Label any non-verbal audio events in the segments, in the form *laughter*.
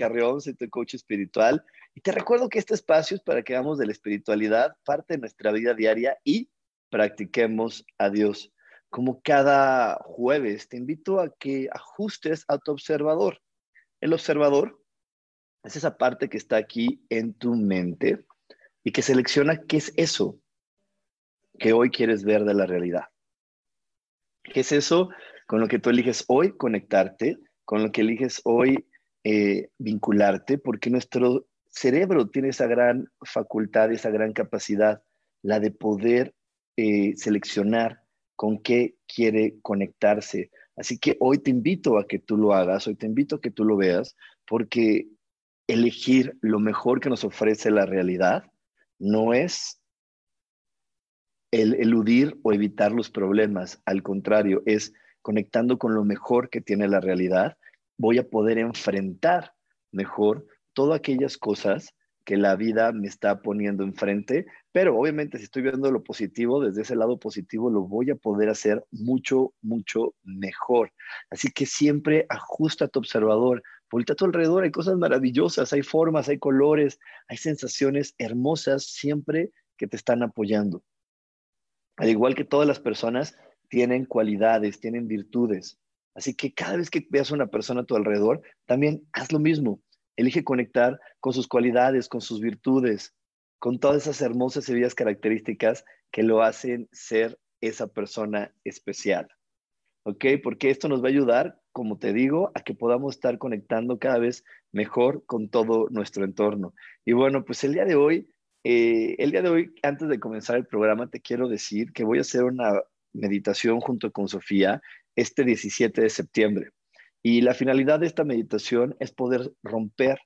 Carrión, soy tu coach espiritual y te recuerdo que este espacio es para que hagamos de la espiritualidad parte de nuestra vida diaria y practiquemos a Dios. Como cada jueves, te invito a que ajustes a tu observador. El observador es esa parte que está aquí en tu mente y que selecciona qué es eso que hoy quieres ver de la realidad. ¿Qué es eso con lo que tú eliges hoy conectarte, con lo que eliges hoy eh, vincularte, porque nuestro cerebro tiene esa gran facultad, esa gran capacidad, la de poder eh, seleccionar con qué quiere conectarse. Así que hoy te invito a que tú lo hagas, hoy te invito a que tú lo veas, porque elegir lo mejor que nos ofrece la realidad no es el eludir o evitar los problemas, al contrario, es conectando con lo mejor que tiene la realidad voy a poder enfrentar mejor todas aquellas cosas que la vida me está poniendo enfrente, pero obviamente si estoy viendo lo positivo, desde ese lado positivo lo voy a poder hacer mucho, mucho mejor. Así que siempre ajusta tu observador, voltea a tu alrededor, hay cosas maravillosas, hay formas, hay colores, hay sensaciones hermosas siempre que te están apoyando. Al igual que todas las personas tienen cualidades, tienen virtudes. Así que cada vez que veas a una persona a tu alrededor, también haz lo mismo. Elige conectar con sus cualidades, con sus virtudes, con todas esas hermosas y bellas características que lo hacen ser esa persona especial. ¿Ok? Porque esto nos va a ayudar, como te digo, a que podamos estar conectando cada vez mejor con todo nuestro entorno. Y bueno, pues el día de hoy, eh, el día de hoy, antes de comenzar el programa, te quiero decir que voy a hacer una meditación junto con Sofía este 17 de septiembre. Y la finalidad de esta meditación es poder romper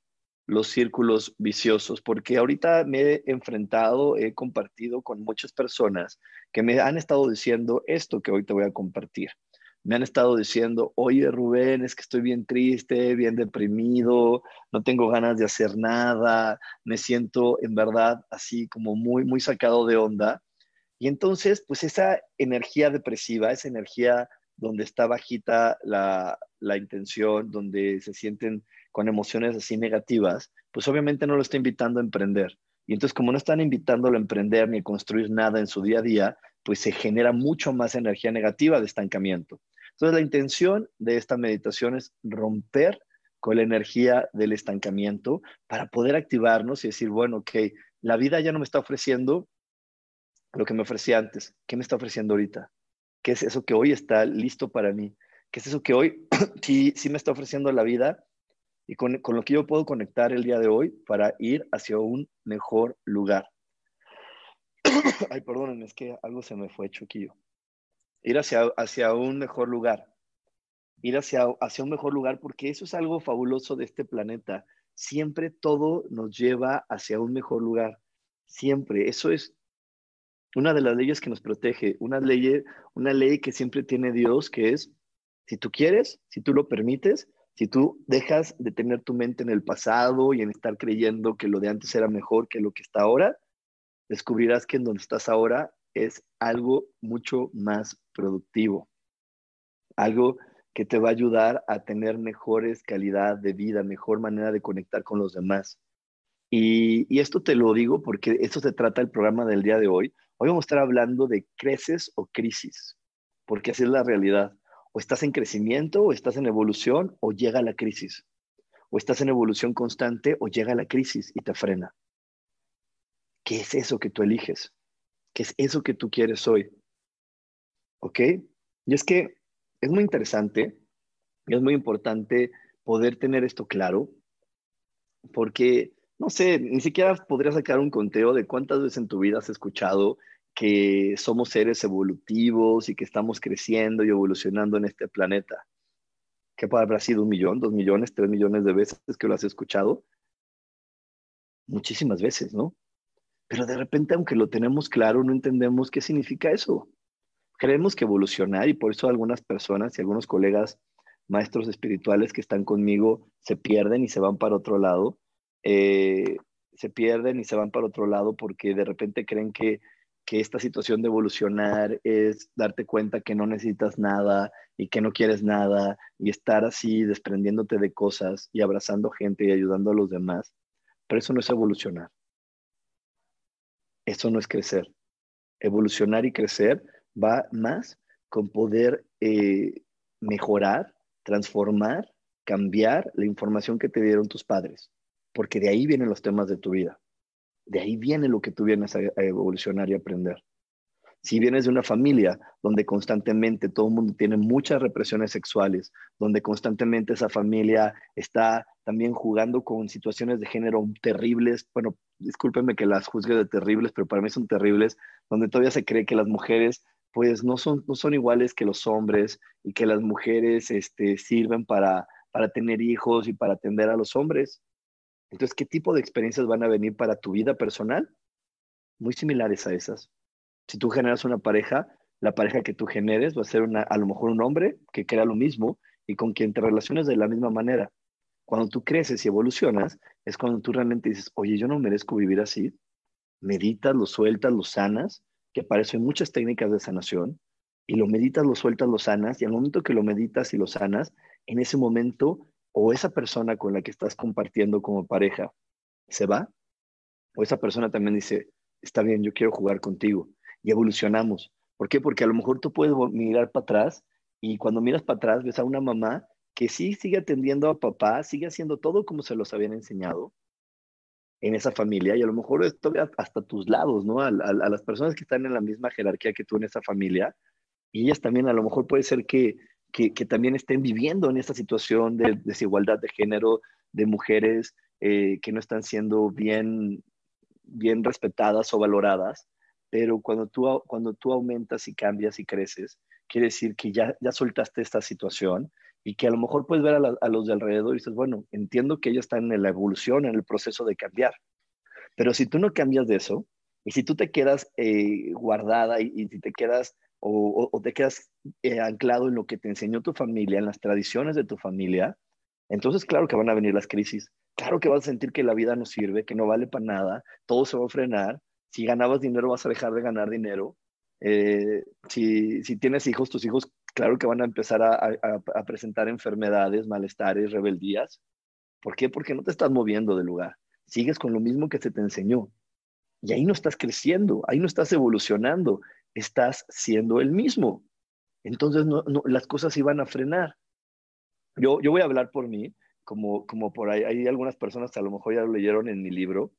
los círculos viciosos, porque ahorita me he enfrentado, he compartido con muchas personas que me han estado diciendo esto que hoy te voy a compartir. Me han estado diciendo, oye Rubén, es que estoy bien triste, bien deprimido, no tengo ganas de hacer nada, me siento en verdad así como muy, muy sacado de onda. Y entonces, pues esa energía depresiva, esa energía donde está bajita la, intención, donde se sienten con emociones así negativas, pues obviamente no lo está invitando a emprender. Y entonces como no están invitándolo a emprender ni a construir nada en su día a día, pues se genera mucho más energía negativa de estancamiento. Entonces la intención de esta meditación es romper con la energía del estancamiento para poder activarnos y decir, bueno, ok, la vida ya no me está ofreciendo lo que me ofrecía antes. ¿Qué me está ofreciendo ahorita? ¿Qué es eso que hoy está listo para mí? ¿Qué es eso que hoy *clears throat* sí, sí me está ofreciendo la vida y con, con, lo que yo puedo conectar el día de hoy para ir hacia un mejor lugar? *clears throat* Ay, perdónenme, es que algo se me fue choquillo. Ir hacia, hacia un mejor lugar. Ir hacia, hacia un mejor lugar porque eso es algo fabuloso de este planeta. Siempre todo nos lleva hacia un mejor lugar. Siempre. Eso es una de las leyes que nos protege, una ley, una ley que siempre tiene Dios, que es, si tú quieres, si tú lo permites, si tú dejas de tener tu mente en el pasado y en estar creyendo que lo de antes era mejor que lo que está ahora, descubrirás que en donde estás ahora es algo mucho más productivo, algo que te va a ayudar a tener mejores calidad de vida, mejor manera de conectar con los demás. Y, esto te lo digo porque esto se trata el programa del día de hoy. Hoy vamos a estar hablando de creces o crisis, porque así es la realidad. O estás en crecimiento, o estás en evolución, o llega la crisis. o estás en evolución constante o llega la crisis y te frena. ¿Qué es eso que tú eliges? ¿Qué es eso que tú quieres hoy? ¿Ok? Y es que es muy interesante y es muy importante poder tener esto claro, porque, no sé, ni siquiera podría sacar un conteo de cuántas veces en tu vida has escuchado que somos seres evolutivos y que estamos creciendo y evolucionando en este planeta. ¿Qué habrá sido un millón, dos millones, tres millones de veces que lo has escuchado? Muchísimas veces, ¿no? Pero de repente, aunque lo tenemos claro, no entendemos qué significa eso. Creemos que evolucionar y por eso algunas personas y algunos colegas maestros espirituales que están conmigo se pierden y se van para otro lado. Eh, se pierden y se van para otro lado porque de repente creen que que esta situación de evolucionar es darte cuenta que no necesitas nada y que no quieres nada y estar así desprendiéndote de cosas y abrazando gente y ayudando a los demás. Pero eso no es evolucionar. Eso no es crecer. Evolucionar y crecer va más con poder eh, mejorar, transformar, cambiar la información que te dieron tus padres, porque de ahí vienen los temas de tu vida. De ahí viene lo que tú vienes a, evolucionar y aprender. Si vienes de una familia donde constantemente todo el mundo tiene muchas represiones sexuales, donde constantemente esa familia está también jugando con situaciones de género terribles, bueno, discúlpenme que las juzgue de terribles, pero para mí son terribles, donde todavía se cree que las mujeres pues no son, no son iguales que los hombres y que las mujeres este, sirven para, para tener hijos y para atender a los hombres. Entonces, ¿qué tipo de experiencias van a venir para tu vida personal? Muy similares a esas. Si tú generas una pareja, la pareja que tú generes va a ser una, a lo mejor un hombre que crea lo mismo y con quien te relaciones de la misma manera. Cuando tú creces y evolucionas, es cuando tú realmente dices, oye, yo no merezco vivir así. Meditas, lo sueltas, lo sanas, que hay muchas técnicas de sanación, y lo meditas, lo sueltas, lo sanas, y al momento que lo meditas y lo sanas, en ese momento o esa persona con la que estás compartiendo como pareja se va, o esa persona también dice, está bien, yo quiero jugar contigo y evolucionamos. ¿Por qué? Porque a lo mejor tú puedes mirar para atrás y cuando miras para atrás ves a una mamá que sí sigue atendiendo a papá, sigue haciendo todo como se los habían enseñado en esa familia y a lo mejor esto hasta tus lados, ¿no? A, a las personas que están en la misma jerarquía que tú en esa familia y ellas también a lo mejor puede ser que que, también estén viviendo en esta situación de desigualdad de género, de mujeres eh, que no están siendo bien, bien respetadas o valoradas, pero cuando tú, cuando tú aumentas y cambias y creces, quiere decir que ya, ya soltaste esta situación y que a lo mejor puedes ver a, los de alrededor y dices, bueno, entiendo que ellos están en la evolución, en el proceso de cambiar, pero si tú no cambias de eso, y si tú te quedas eh, guardada y, y, si te quedas o, te quedas eh, anclado en lo que te enseñó tu familia, en las tradiciones de tu familia, entonces claro que van a venir las crisis. Claro que vas a sentir que la vida no sirve, que no vale para nada, todo se va a frenar. Si ganabas dinero vas a dejar de ganar dinero. Eh, si, si, tienes hijos, tus hijos claro que van a empezar a, a presentar enfermedades, malestares, rebeldías. ¿Por qué? Porque no te estás moviendo del lugar. Sigues con lo mismo que se te enseñó. Y ahí no estás creciendo, ahí no estás evolucionando estás siendo el mismo. Entonces las cosas iban a frenar. Yo, yo voy a hablar por mí, como, como por ahí hay algunas personas que a lo mejor ya lo leyeron en mi libro.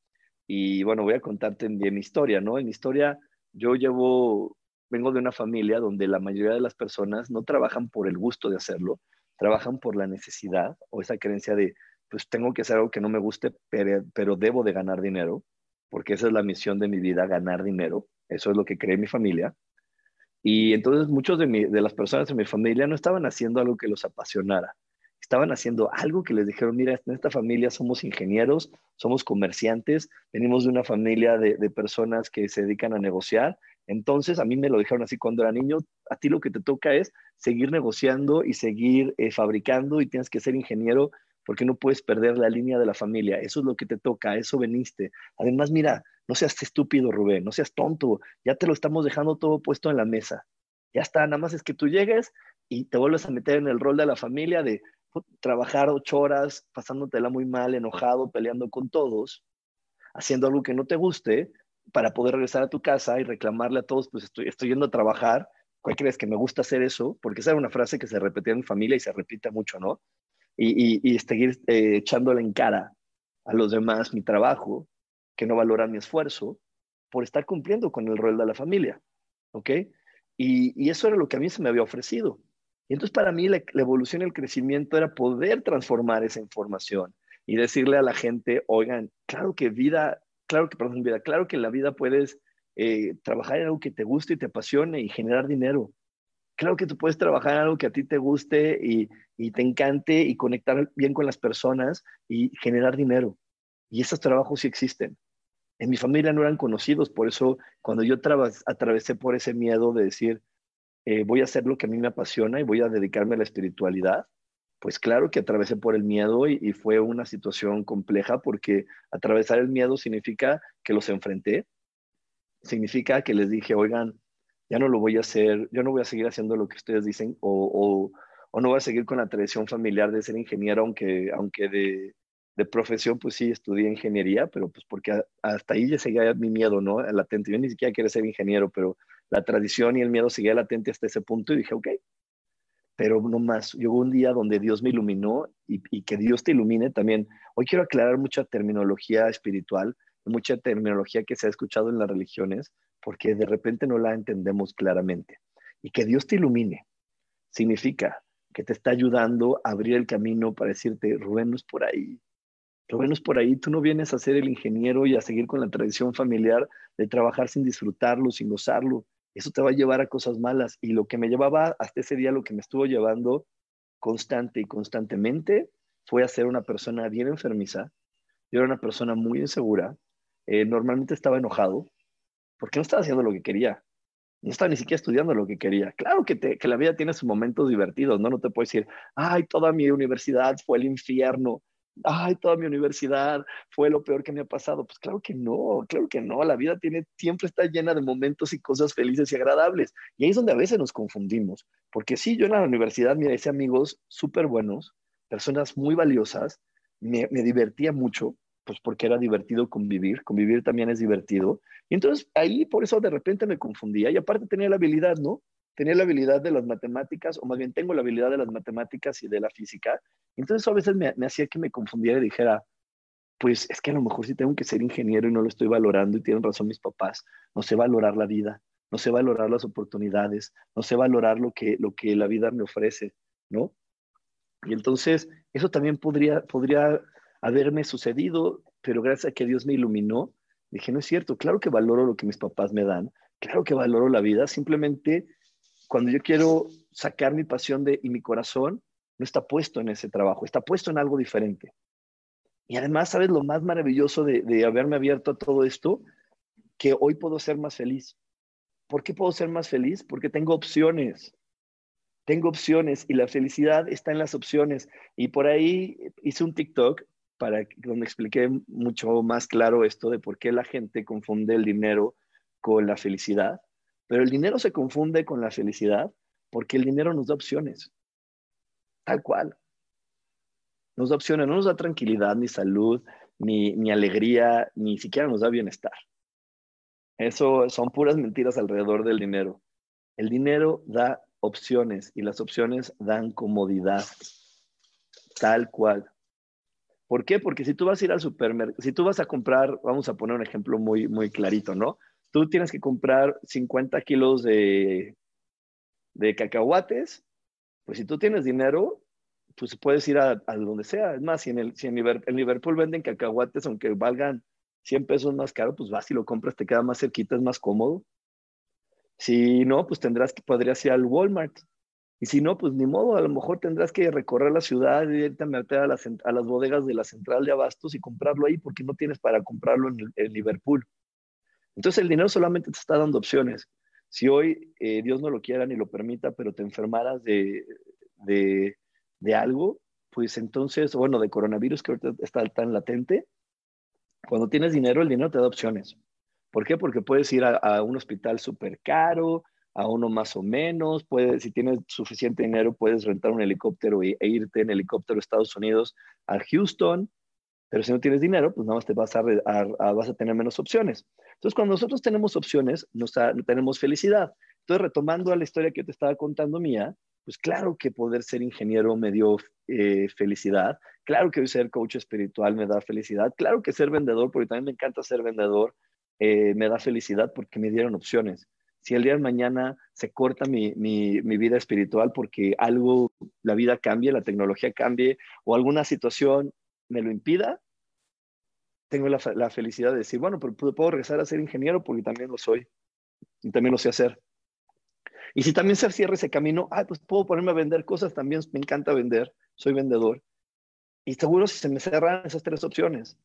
Y bueno, voy a contarte en, mi historia, ¿no? En mi historia yo llevo, vengo de una familia donde la mayoría de las personas no trabajan por el gusto de hacerlo, trabajan por la necesidad o esa creencia de, pues tengo que hacer algo que no me guste, pero, pero debo de ganar dinero, porque esa es la misión de mi vida, ganar dinero. Eso es lo que cree mi familia. Y entonces muchos de, de las personas de mi familia no estaban haciendo algo que los apasionara. Estaban haciendo algo que les dijeron, mira, en esta familia somos ingenieros, somos comerciantes, venimos de una familia de, personas que se dedican a negociar. Entonces, a mí me lo dijeron así cuando era niño, a ti lo que te toca es seguir negociando y seguir eh, fabricando y tienes que ser ingeniero porque no puedes perder la línea de la familia. Eso es lo que te toca, eso veniste. Además, mira, no seas estúpido, Rubén, no seas tonto, ya te lo estamos dejando todo puesto en la mesa. Ya está, nada más es que tú llegues y te vuelves a meter en el rol de la familia de trabajar ocho horas, pasándotela muy mal, enojado, peleando con todos, haciendo algo que no te guste, para poder regresar a tu casa y reclamarle a todos, pues estoy, yendo a trabajar, ¿cuál crees que me gusta hacer eso? Porque esa era una frase que se repetía en mi familia y se repite mucho, ¿no? Y, y, seguir eh, echándole en cara a los demás mi trabajo, que no valoran mi esfuerzo, por estar cumpliendo con el rol de la familia. ¿Ok? Y, eso era lo que a mí se me había ofrecido. Y entonces para mí la, evolución y el crecimiento era poder transformar esa información y decirle a la gente, oigan, claro que vida, claro que, perdón, vida, claro que en la vida puedes eh, trabajar en algo que te guste y te apasione y generar dinero. Claro que tú puedes trabajar en algo que a ti te guste y, y te encante y conectar bien con las personas y generar dinero. Y esos trabajos sí existen. En mi familia no eran conocidos, por eso cuando yo atravesé por ese miedo de decir, eh, voy a hacer lo que a mí me apasiona y voy a dedicarme a la espiritualidad, pues claro que atravesé por el miedo y, fue una situación compleja porque atravesar el miedo significa que los enfrenté, significa que les dije, oigan, ya no lo voy a hacer, yo no voy a seguir haciendo lo que ustedes dicen o, o no voy a seguir con la tradición familiar de ser ingeniero, aunque, aunque de, de profesión, pues sí, estudié ingeniería, pero pues porque hasta ahí ya seguía mi miedo, ¿no? Latente. Yo ni siquiera quería ser ingeniero, pero la tradición y el miedo seguía latente hasta ese punto y dije, ok. Pero no más, llegó un día donde Dios me iluminó y, y que Dios te ilumine también. Hoy quiero aclarar mucha terminología espiritual, mucha terminología que se ha escuchado en las religiones, porque de repente no la entendemos claramente. Y que Dios te ilumine significa que te está ayudando a abrir el camino para decirte, Rubén, no es por ahí, lo bueno es por ahí, tú no vienes a ser el ingeniero y a seguir con la tradición familiar de trabajar sin disfrutarlo, sin gozarlo. Eso te va a llevar a cosas malas. Y lo que me llevaba hasta ese día, lo que me estuvo llevando constante y constantemente fue a ser una persona bien enfermiza. Yo era una persona muy insegura. Eh, normalmente estaba enojado porque no estaba haciendo lo que quería. No estaba ni siquiera estudiando lo que quería. Claro que, la vida tiene sus momentos divertidos, ¿no? No te puedo decir, ay, toda mi universidad fue el infierno ay, toda mi universidad fue lo peor que me ha pasado. Pues claro que no, claro que no. La vida tiene, siempre está llena de momentos y cosas felices y agradables. Y ahí es donde a veces nos confundimos. Porque sí, yo en la universidad, mira, hice amigos súper buenos, personas muy valiosas, me, me divertía mucho, pues porque era divertido convivir, convivir también es divertido. Y entonces ahí por eso de repente me confundía y aparte tenía la habilidad, ¿no? tenía la habilidad de las matemáticas, o más bien tengo la habilidad de las matemáticas y de la física. Entonces a veces me, hacía que me confundiera y dijera, pues es que a lo mejor sí tengo que ser ingeniero y no lo estoy valorando y tienen razón mis papás, no sé valorar la vida, no sé valorar las oportunidades, no sé valorar lo que, lo que la vida me ofrece, ¿no? Y entonces eso también podría, podría haberme sucedido, pero gracias a que Dios me iluminó, dije, no es cierto, claro que valoro lo que mis papás me dan, claro que valoro la vida, simplemente cuando yo quiero sacar mi pasión de, y mi corazón, no está puesto en ese trabajo, está puesto en algo diferente. Y además, ¿sabes lo más maravilloso de, de haberme abierto a todo esto? Que hoy puedo ser más feliz. ¿Por qué puedo ser más feliz? Porque tengo opciones. Tengo opciones y la felicidad está en las opciones. Y por ahí hice un TikTok para donde expliqué mucho más claro esto de por qué la gente confunde el dinero con la felicidad. Pero el dinero se confunde con la felicidad porque el dinero nos da opciones, tal cual. Nos da opciones, no nos da tranquilidad, ni salud, ni, ni alegría, ni siquiera nos da bienestar. Eso son puras mentiras alrededor del dinero. El dinero da opciones y las opciones dan comodidad, tal cual. ¿Por qué? Porque si tú vas a ir al supermercado, si tú vas a comprar, vamos a poner un ejemplo muy, muy clarito, ¿no? tú tienes que comprar 50 kilos de, de cacahuates, pues si tú tienes dinero, pues puedes ir a, donde sea. Es más, si en, el, si en Liverpool, venden cacahuates, aunque valgan 100 pesos más caro, pues vas y lo compras, te queda más cerquita, es más cómodo. Si no, pues tendrás que, podrías ir al Walmart. Y si no, pues ni modo, a lo mejor tendrás que recorrer la ciudad y irte a meter a las, bodegas de la central de abastos y comprarlo ahí porque no tienes para comprarlo en, en Liverpool. Entonces el dinero solamente te está dando opciones. Si hoy eh, Dios no lo quiera ni lo permita, pero te enfermaras de, de, algo, pues entonces, bueno, de coronavirus que ahorita está tan latente, cuando tienes dinero, el dinero te da opciones. ¿Por qué? Porque puedes ir a, un hospital súper caro, a uno más o menos, puedes, si tienes suficiente dinero, puedes rentar un helicóptero e, e irte en helicóptero a Estados Unidos, a Houston, pero si no tienes dinero, pues nada más te vas a, vas a tener menos opciones. Entonces, cuando nosotros tenemos opciones, no tenemos felicidad. Entonces, retomando a la historia que te estaba contando mía, pues claro que poder ser ingeniero me dio eh, felicidad, claro que ser coach espiritual me da felicidad, claro que ser vendedor, porque también me encanta ser vendedor, eh, me da felicidad porque me dieron opciones. Si el día de mañana se corta mi, mi, vida espiritual porque algo, la vida cambie, la tecnología cambie o alguna situación me lo impida, tengo la, la felicidad de decir, bueno, pero puedo regresar a ser ingeniero porque también lo soy y también lo sé hacer. Y si también se cierra ese camino, ah, pues puedo ponerme a vender cosas, también me encanta vender, soy vendedor. Y seguro si se me cerran esas tres opciones,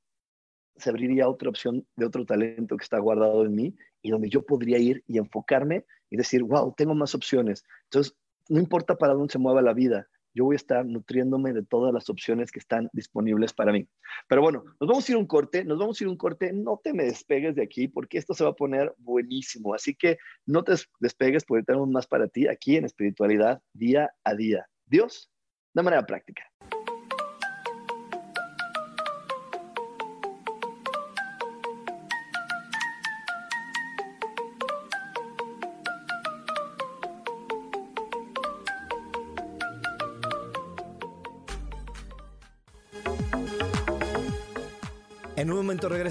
se abriría otra opción de otro talento que está guardado en mí y donde yo podría ir y enfocarme y decir, wow, tengo más opciones. Entonces, no importa para dónde se mueva la vida, yo voy a estar nutriéndome de todas las opciones que están disponibles para mí. Pero bueno, nos vamos a ir un corte, nos vamos a ir un corte, no te me despegues de aquí porque esto se va a poner buenísimo, así que no te despegues porque tenemos más para ti aquí en espiritualidad día a día. Dios, de manera práctica.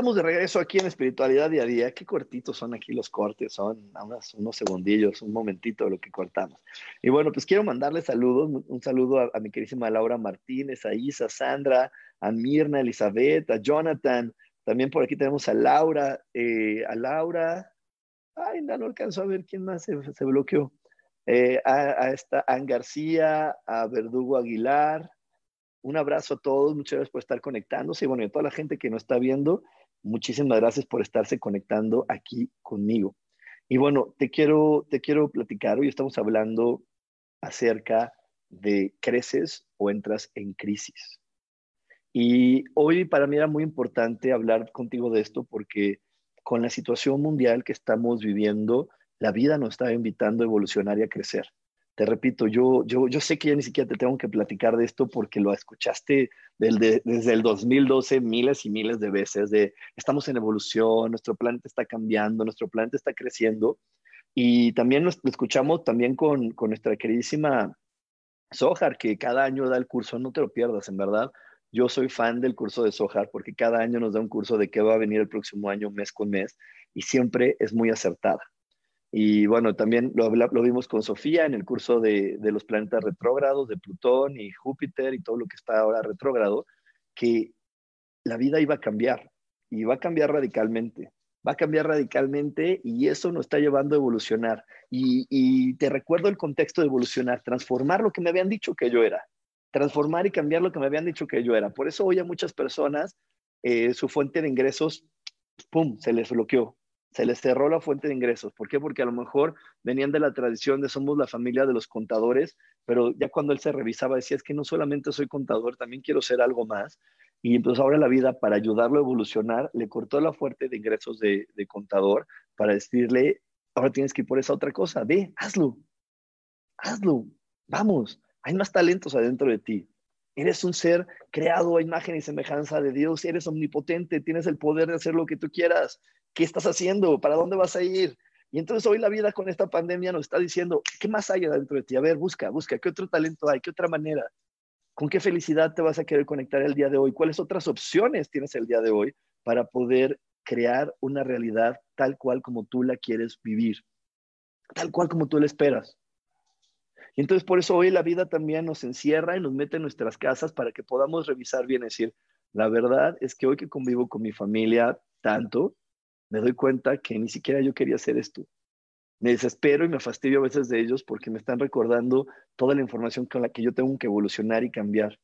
Estamos de regreso aquí en Espiritualidad Día a Día. Qué cortitos son aquí los cortes, son unos, unos segundillos, un momentito de lo que cortamos. Y bueno, pues quiero mandarle saludos, un saludo a, mi querísima Laura Martínez, a Isa, Sandra, a Mirna, Elizabeth, a Jonathan. También por aquí tenemos a Laura, eh, a Laura. Ay, no, no alcanzo a ver quién más se, bloqueó. Eh, a, a, esta Ann García, a Verdugo Aguilar, un abrazo a todos, muchas gracias por estar conectándose y bueno, y a toda la gente que nos está viendo, muchísimas gracias por estarse conectando aquí conmigo. Y bueno, te quiero, te quiero platicar, hoy estamos hablando acerca de creces o entras en crisis. Y hoy para mí era muy importante hablar contigo de esto porque con la situación mundial que estamos viviendo, la vida nos está invitando a evolucionar y a crecer te repito, yo, yo, yo sé que ya ni siquiera te tengo que platicar de esto porque lo escuchaste desde el 2012 miles y miles de veces, de estamos en evolución, nuestro planeta está cambiando, nuestro planeta está creciendo. Y también lo escuchamos también con, con nuestra queridísima Sohar, que cada año da el curso, no te lo pierdas, en verdad. Yo soy fan del curso de Sohar porque cada año nos da un curso de qué va a venir el próximo año, mes con mes, y siempre es muy acertada. Y bueno, también lo, vimos con Sofía en el curso de, los planetas retrógrados, de Plutón y Júpiter y todo lo que está ahora retrógrado, que la vida iba a cambiar y va a cambiar radicalmente. Va a cambiar radicalmente y eso nos está llevando a evolucionar. Y, y te recuerdo el contexto de evolucionar, transformar lo que me habían dicho que yo era, transformar y cambiar lo que me habían dicho que yo era. Por eso hoy a muchas personas eh, su fuente de ingresos, ¡pum!, se les bloqueó se les cerró la fuente de ingresos. ¿Por qué? Porque a lo mejor venían de la tradición de somos la familia de los contadores, pero ya cuando él se revisaba decía, es que no solamente soy contador, también quiero ser algo más. Y entonces ahora la vida, para ayudarlo a evolucionar, le cortó la fuente de ingresos de, de contador para decirle, ahora tienes que ir por esa otra cosa, ve, hazlo, hazlo, vamos, hay más talentos adentro de ti. Eres un ser creado a imagen y semejanza de Dios, eres omnipotente, tienes el poder de hacer lo que tú quieras. ¿Qué estás haciendo? ¿Para dónde vas a ir? Y entonces hoy la vida con esta pandemia nos está diciendo, ¿qué más hay adentro de ti? A ver, busca, busca, ¿qué otro talento hay? ¿Qué otra manera? ¿Con qué felicidad te vas a querer conectar el día de hoy? ¿Cuáles otras opciones tienes el día de hoy para poder crear una realidad tal cual como tú la quieres vivir? Tal cual como tú la esperas. Entonces por eso hoy la vida también nos encierra y nos mete en nuestras casas para que podamos revisar bien, decir, la verdad es que hoy que convivo con mi familia tanto, me doy cuenta que ni siquiera yo quería hacer esto. Me desespero y me fastidio a veces de ellos porque me están recordando toda la información con la que yo tengo que evolucionar y cambiar.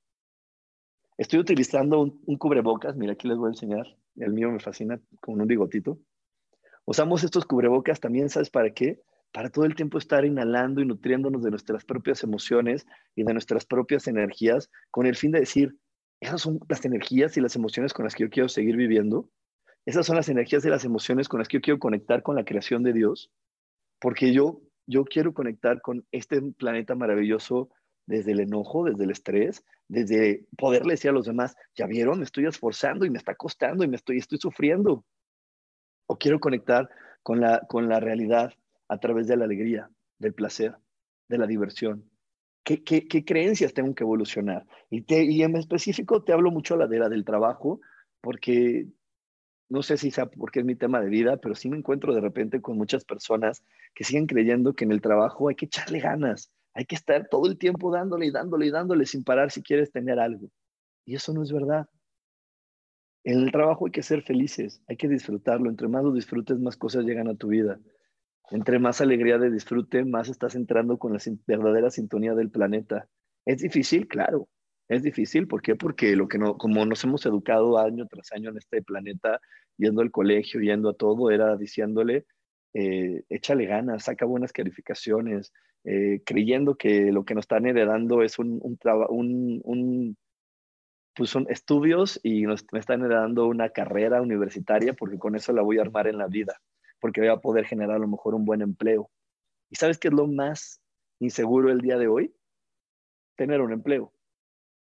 Estoy utilizando un, cubrebocas, mira aquí les voy a enseñar, el mío me fascina con un bigotito. Usamos estos cubrebocas también, ¿sabes para qué? Para todo el tiempo estar inhalando y nutriéndonos de nuestras propias emociones y de nuestras propias energías con el fin de decir, esas son las energías y las emociones con las que yo quiero seguir viviendo esas son las energías y las emociones con las que yo quiero conectar con la creación de Dios, porque yo, yo quiero conectar con este planeta maravilloso desde el enojo, desde el estrés, desde poderle decir a los demás, ya vieron, me estoy esforzando y me está costando y me estoy, estoy sufriendo. O quiero conectar con la, con la realidad a través de la alegría, del placer, de la diversión. ¿Qué, creencias tengo que evolucionar? Y, en específico te hablo mucho de la del trabajo, porque no sé si sea porque es mi tema de vida, pero sí me encuentro de repente con muchas personas que siguen creyendo que en el trabajo hay que echarle ganas, hay que estar todo el tiempo dándole y dándole y dándole sin parar si quieres tener algo. Y eso no es verdad. En el trabajo hay que ser felices, hay que disfrutarlo. Entre más lo disfrutes, más cosas llegan a tu vida. Entre más alegría de disfrute, más estás entrando con la verdadera sintonía del planeta. Es difícil, claro, es difícil, ¿por qué? Porque lo que no, como nos hemos educado año tras año en este planeta, yendo al colegio, yendo a todo, era diciéndole, eh, échale ganas, saca buenas calificaciones, eh, creyendo que lo que nos están heredando es un, un, un, pues son estudios y nos, están heredando una carrera universitaria porque con eso la voy a armar en la vida, porque voy a poder generar a lo mejor un buen empleo. ¿Y sabes qué es lo más inseguro el día de hoy? Tener un empleo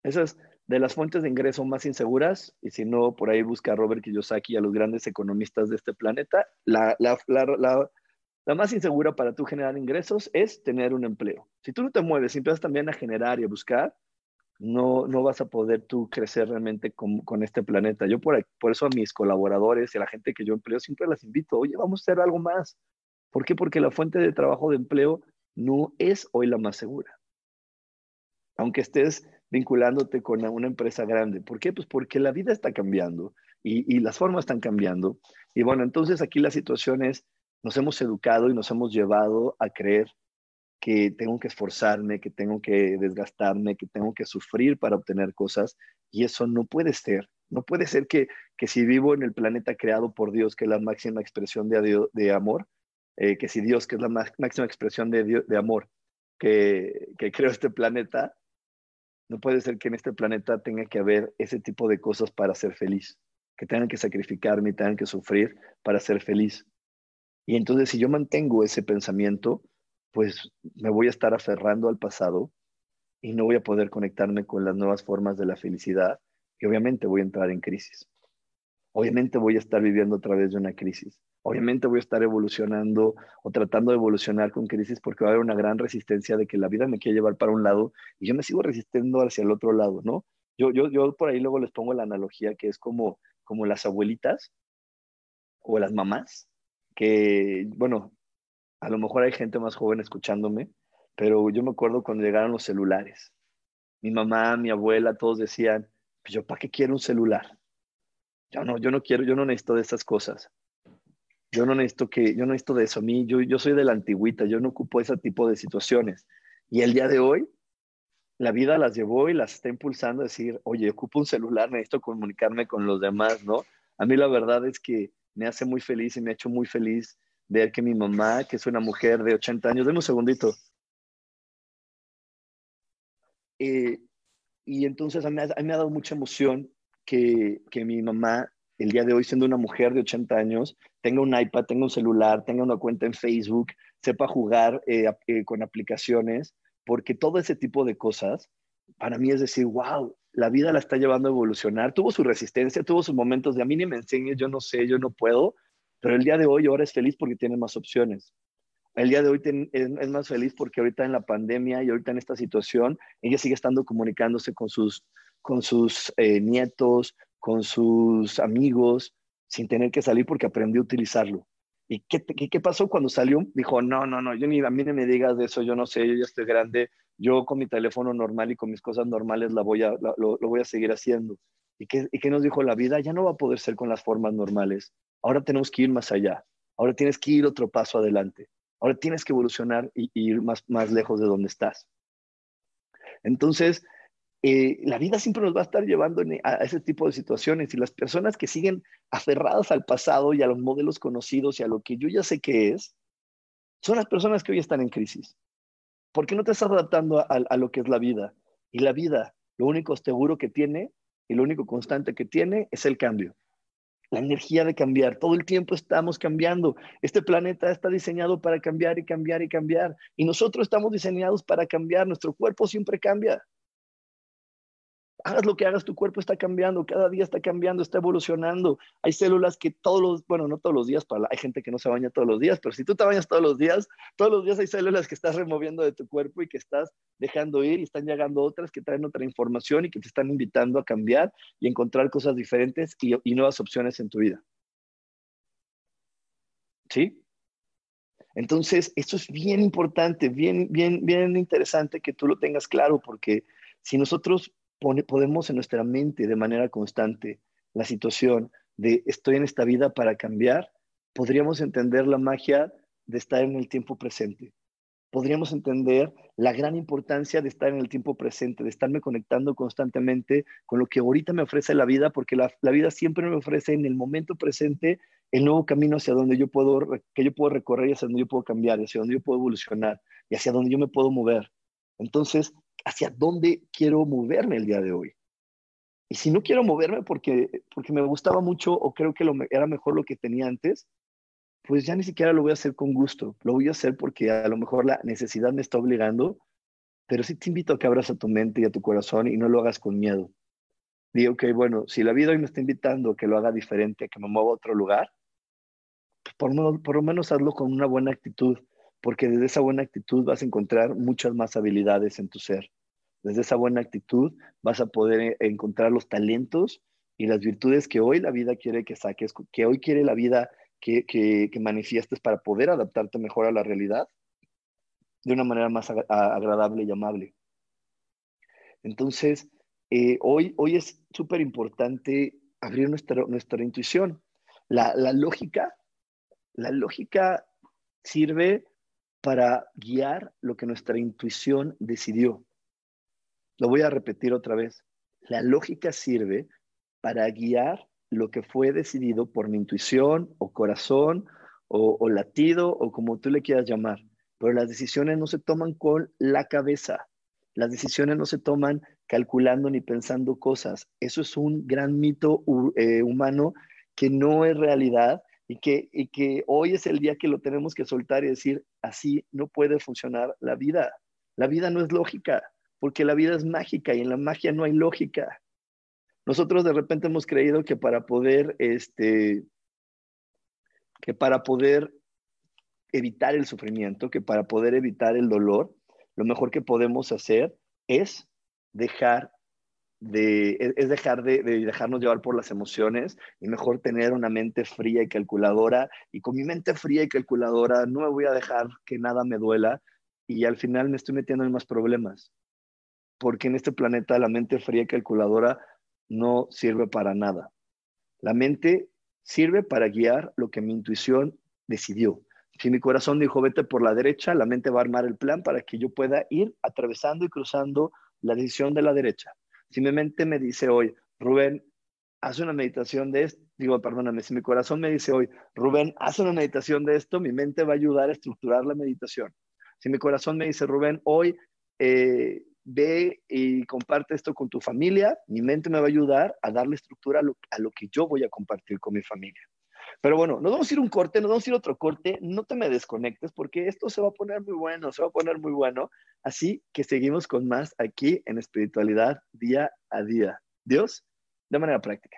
esas de las fuentes de ingreso más inseguras, y si no, por ahí busca a Robert Kiyosaki y a los grandes economistas de este planeta, la, la, la, la, más insegura para tú generar ingresos es tener un empleo. Si tú no te mueves y empiezas también a generar y a buscar, no, no vas a poder tú crecer realmente con, con este planeta. Yo por, por eso a mis colaboradores y a la gente que yo empleo siempre las invito, oye, vamos a hacer algo más. ¿Por qué? Porque la fuente de trabajo de empleo no es hoy la más segura. Aunque estés vinculándote con una empresa grande. ¿Por qué? Pues porque la vida está cambiando y, las formas están cambiando. Y bueno, entonces aquí la situación es, nos hemos educado y nos hemos llevado a creer que tengo que esforzarme, que tengo que desgastarme, que tengo que sufrir para obtener cosas. Y eso no puede ser. No puede ser que, que si vivo en el planeta creado por Dios, que es la máxima expresión de, amor, eh, que si Dios, que es la máxima expresión de, de amor, que, que creó este planeta, no puede ser que en este planeta tenga que haber ese tipo de cosas para ser feliz, que tengan que sacrificarme y tengan que sufrir para ser feliz. Y entonces si yo mantengo ese pensamiento, pues me voy a estar aferrando al pasado y no voy a poder conectarme con las nuevas formas de la felicidad y obviamente voy a entrar en crisis. Obviamente voy a estar viviendo a través de una crisis. Obviamente voy a estar evolucionando o tratando de evolucionar con crisis porque va a haber una gran resistencia de que la vida me quiere llevar para un lado y yo me sigo resistiendo hacia el otro lado, ¿no? Yo, yo, yo por ahí luego les pongo la analogía que es como, como las abuelitas o las mamás, que, bueno, a lo mejor hay gente más joven escuchándome, pero yo me acuerdo cuando llegaron los celulares. Mi mamá, mi abuela, todos decían, pues yo, ¿para qué quiero un celular? Yo no, yo no quiero, yo no necesito de esas cosas. Yo no necesito que, yo no necesito de eso. A mí, yo, yo soy de la antigüita, yo no ocupo ese tipo de situaciones. Y el día de hoy, la vida las llevó y las está impulsando a decir, oye, ocupo un celular, necesito comunicarme con los demás, ¿no? A mí la verdad es que me hace muy feliz y me ha hecho muy feliz ver que mi mamá, que es una mujer de 80 años, deme un segundito. Eh, y entonces a mí, me ha dado mucha emoción que, que mi mamá, el día de hoy, siendo una mujer de 80 años, tenga un iPad, tenga un celular, tenga una cuenta en Facebook, sepa jugar eh, eh, con aplicaciones, porque todo ese tipo de cosas, para mí es decir, wow, la vida la está llevando a evolucionar. Tuvo su resistencia, tuvo sus momentos de a mí ni me enseñes, yo no sé, yo no puedo, pero el día de hoy ahora es feliz porque tiene más opciones. El día de hoy es, más feliz porque ahorita en la pandemia y ahorita en esta situación, ella sigue estando comunicándose con sus, con sus eh, nietos, con sus amigos, sin tener que salir porque aprendió a utilizarlo. ¿Y qué, qué, pasó cuando salió? Dijo, no, no, no, yo ni, a mí ni me digas de eso, yo no sé, yo ya estoy grande, yo con mi teléfono normal y con mis cosas normales la voy a, lo, voy a seguir haciendo. ¿Y qué, ¿Y qué nos dijo la vida? Ya no va a poder ser con las formas normales. Ahora tenemos que ir más allá. Ahora tienes que ir otro paso adelante. Ahora tienes que evolucionar y, ir más, más lejos de donde estás. Entonces, eh, la vida siempre nos va a estar llevando a ese tipo de situaciones y las personas que siguen aferradas al pasado y a los modelos conocidos y a lo que yo ya sé que es, son las personas que hoy están en crisis. ¿Por qué no te estás adaptando a, a lo que es la vida? Y la vida, lo único seguro que tiene y lo único constante que tiene es el cambio. La energía de cambiar. Todo el tiempo estamos cambiando. Este planeta está diseñado para cambiar y cambiar y cambiar. Y nosotros estamos diseñados para cambiar. Nuestro cuerpo siempre cambia hagas lo que hagas, tu cuerpo está cambiando, cada día está cambiando, está evolucionando. Hay células que todos los, bueno, no todos los días, para hay gente que no se baña todos los días, pero si tú te bañas todos los días, todos los días hay células que estás removiendo de tu cuerpo y que estás dejando ir y están llegando otras que traen otra información y que te están invitando a cambiar y encontrar cosas diferentes y, y nuevas opciones en tu vida. ¿Sí? Entonces, esto es bien importante, bien, bien, bien interesante que tú lo tengas claro, porque si nosotros podemos en nuestra mente de manera constante la situación de estoy en esta vida para cambiar, podríamos entender la magia de estar en el tiempo presente. Podríamos entender la gran importancia de estar en el tiempo presente, de estarme conectando constantemente con lo que ahorita me ofrece la vida, porque la, vida siempre me ofrece en el momento presente el nuevo camino hacia donde yo puedo, que yo puedo recorrer y hacia donde yo puedo cambiar, hacia donde yo puedo evolucionar y hacia donde yo me puedo mover. Entonces, hacia dónde quiero moverme el día de hoy. Y si no quiero moverme porque, porque me gustaba mucho o creo que lo, era mejor lo que tenía antes, pues ya ni siquiera lo voy a hacer con gusto. Lo voy a hacer porque a lo mejor la necesidad me está obligando, pero sí te invito a que abras a tu mente y a tu corazón y no lo hagas con miedo. Digo, ok, bueno, si la vida hoy me está invitando a que lo haga diferente, a que me mueva a otro lugar, pues por, por lo menos hazlo con una buena actitud porque desde esa buena actitud vas a encontrar muchas más habilidades en tu ser. Desde esa buena actitud vas a poder eh, encontrar los talentos y las virtudes que hoy la vida quiere que saques, que hoy quiere la vida que, que, manifiestes para poder adaptarte mejor a la realidad de una manera más agradable y amable. Entonces, eh, hoy, hoy es súper importante abrir nuestra, nuestra intuición. La, la lógica, la lógica sirve para guiar lo que nuestra intuición decidió. Lo voy a repetir otra vez. La lógica sirve para guiar lo que fue decidido por mi intuición o corazón o, latido o como tú le quieras llamar. Pero las decisiones no se toman con la cabeza. Las decisiones no se toman calculando ni pensando cosas. Eso es un gran mito eh, humano que no es realidad y que hoy es el día que lo tenemos que soltar y decir, así no puede funcionar la vida. La vida no es lógica, porque la vida es mágica y en la magia no hay lógica. Nosotros de repente hemos creído que para poder, este, que para poder evitar el sufrimiento, que para poder evitar el dolor, lo mejor que podemos hacer es dejar de, es dejar de, dejarnos llevar por las emociones y mejor tener una mente fría y calculadora. Y con mi mente fría y calculadora no me voy a dejar que nada me duela y al final me estoy metiendo en más problemas. Porque en este planeta la mente fría y calculadora no sirve para nada. La mente sirve para guiar lo que mi intuición decidió. Si mi corazón dijo vete por la derecha, la mente va a armar el plan para que yo pueda ir atravesando y cruzando la decisión de la derecha. Si mi mente me dice hoy, Rubén, haz una meditación de esto, digo, perdóname, si mi corazón me dice hoy, Rubén, haz una meditación de esto, mi mente va a ayudar a estructurar la meditación. Si mi corazón me dice, Rubén, hoy eh, ve y comparte esto con tu familia, mi mente me va a ayudar a darle estructura a lo, a lo que yo voy a compartir con mi familia. Pero bueno, nos vamos a ir un corte, nos vamos a ir otro corte, no te me desconectes porque esto se va a poner muy bueno, se va a poner muy bueno. Así que seguimos con más aquí en espiritualidad día a día. Dios, de manera práctica.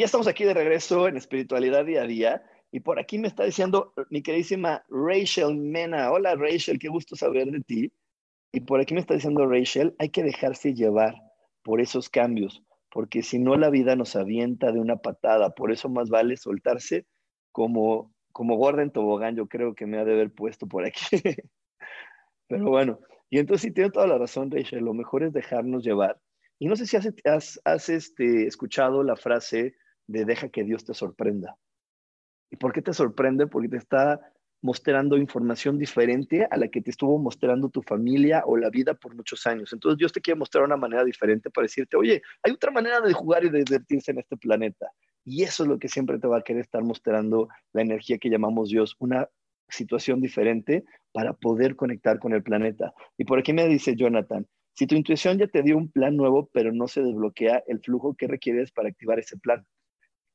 Ya estamos aquí de regreso en espiritualidad día a día. Y por aquí me está diciendo mi queridísima Rachel Mena. Hola Rachel, qué gusto saber de ti. Y por aquí me está diciendo Rachel, hay que dejarse llevar por esos cambios, porque si no la vida nos avienta de una patada. Por eso más vale soltarse como, como gorda en tobogán, yo creo que me ha de haber puesto por aquí. *laughs* Pero bueno, y entonces sí tiene toda la razón Rachel, lo mejor es dejarnos llevar y no sé si has, has, este, escuchado la frase de deja que Dios te sorprenda. ¿Y por qué te sorprende? Porque te está mostrando información diferente a la que te estuvo mostrando tu familia o la vida por muchos años. Entonces Dios te quiere mostrar una manera diferente para decirte, oye, hay otra manera de jugar y de divertirse en este planeta. Y eso es lo que siempre te va a querer estar mostrando la energía que llamamos Dios, una situación diferente para poder conectar con el planeta. Y por aquí me dice Jonathan, si tu intuición ya te dio un plan nuevo, pero no se desbloquea el flujo, ¿qué requieres para activar ese plan?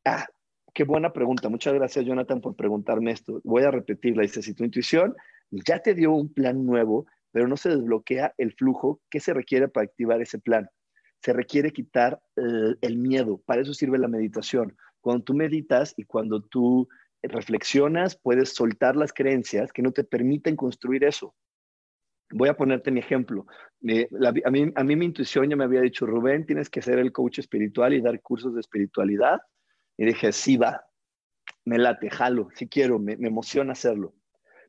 Ah, qué buena pregunta. Muchas gracias, Jonathan, por preguntarme esto. Voy a repetirla. Dice, si tu intuición ya te dio un plan nuevo, pero no se desbloquea el flujo, ¿qué se requiere para activar ese plan? Se requiere quitar el, el miedo. Para eso sirve la meditación. Cuando tú meditas y cuando tú reflexionas, puedes soltar las creencias que no te permiten construir eso. Voy a ponerte mi ejemplo. a, mí, a mí mi intuición ya me había dicho, Rubén, tienes que ser el coach espiritual y dar cursos de espiritualidad. Y dije, sí, va, me late, jalo, sí quiero, me, me emociona hacerlo.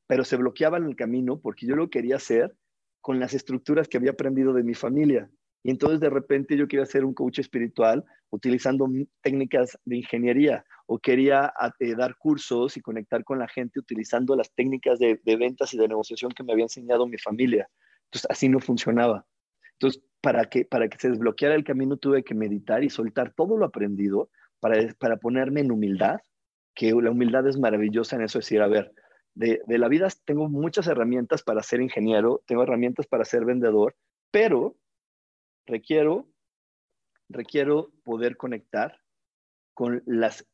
Pero se bloqueaba el camino porque yo lo quería hacer con las estructuras que había aprendido de mi familia. Y entonces de repente yo quería ser un coach espiritual utilizando técnicas de ingeniería o quería eh, dar cursos y conectar con la gente utilizando las técnicas de, ventas y de negociación que me había enseñado mi familia. Entonces así no funcionaba. Entonces para que, para que se desbloqueara el camino tuve que meditar y soltar todo lo aprendido para, para ponerme en humildad que la humildad es maravillosa en eso, es decir, a ver, de, de la vida tengo muchas herramientas para ser ingeniero, tengo herramientas para ser vendedor, pero requiero, requiero poder conectar con las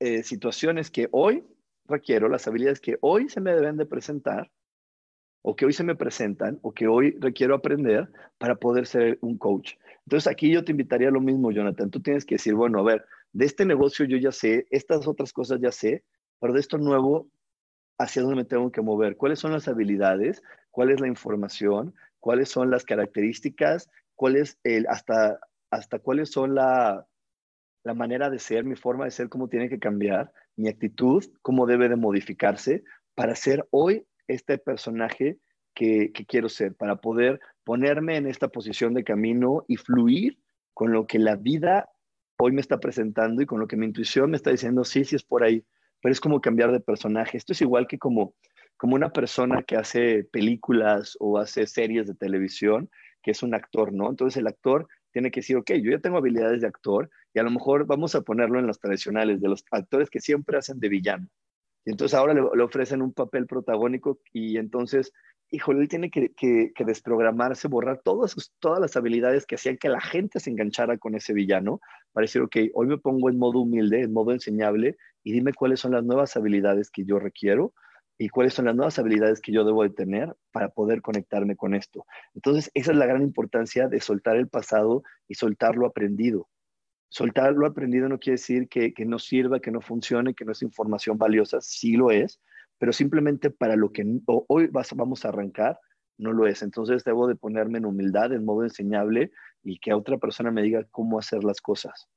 eh, situaciones que hoy requiero, las habilidades que hoy se me deben de presentar, o que hoy se me presentan, o que hoy requiero aprender para poder ser un coach. Entonces aquí yo te invitaría a lo mismo, Jonathan. Tú tienes que decir, bueno, a ver, de este negocio yo ya sé, estas otras cosas ya sé, pero de esto nuevo, ¿hacia dónde me tengo que mover? ¿Cuáles son las habilidades? ¿Cuál es la información? ¿Cuáles son las características? ¿Cuál es el, hasta, hasta cuáles son la, la manera de ser, mi forma de ser, cómo tiene que cambiar, mi actitud, cómo debe de modificarse para ser hoy este personaje que, quiero ser, para poder ponerme en esta posición de camino y fluir con lo que la vida hoy me está presentando y con lo que mi intuición me está diciendo, sí, sí es por ahí, pero es como cambiar de personaje. Esto es igual que como, como una persona que hace películas o hace series de televisión, que es un actor, ¿no? Entonces el actor tiene que decir, ok, yo ya tengo habilidades de actor y a lo mejor vamos a ponerlo en los tradicionales, de los actores que siempre hacen de villano. Y entonces ahora le, ofrecen un papel protagónico y entonces, híjole, él tiene que, desprogramarse, borrar todas, todas las habilidades que hacían que la gente se enganchara con ese villano para decir, ok, hoy me pongo en modo humilde, en modo enseñable y dime cuáles son las nuevas habilidades que yo requiero y cuáles son las nuevas habilidades que yo debo de tener para poder conectarme con esto. Entonces, esa es la gran importancia de soltar el pasado y soltar lo aprendido. Soltar lo aprendido no quiere decir que, no sirva, que no funcione, que no es información valiosa, sí lo es, pero simplemente para lo que hoy vamos a arrancar, no lo es. Entonces debo de ponerme en humildad, en modo enseñable y que otra persona me diga cómo hacer las cosas,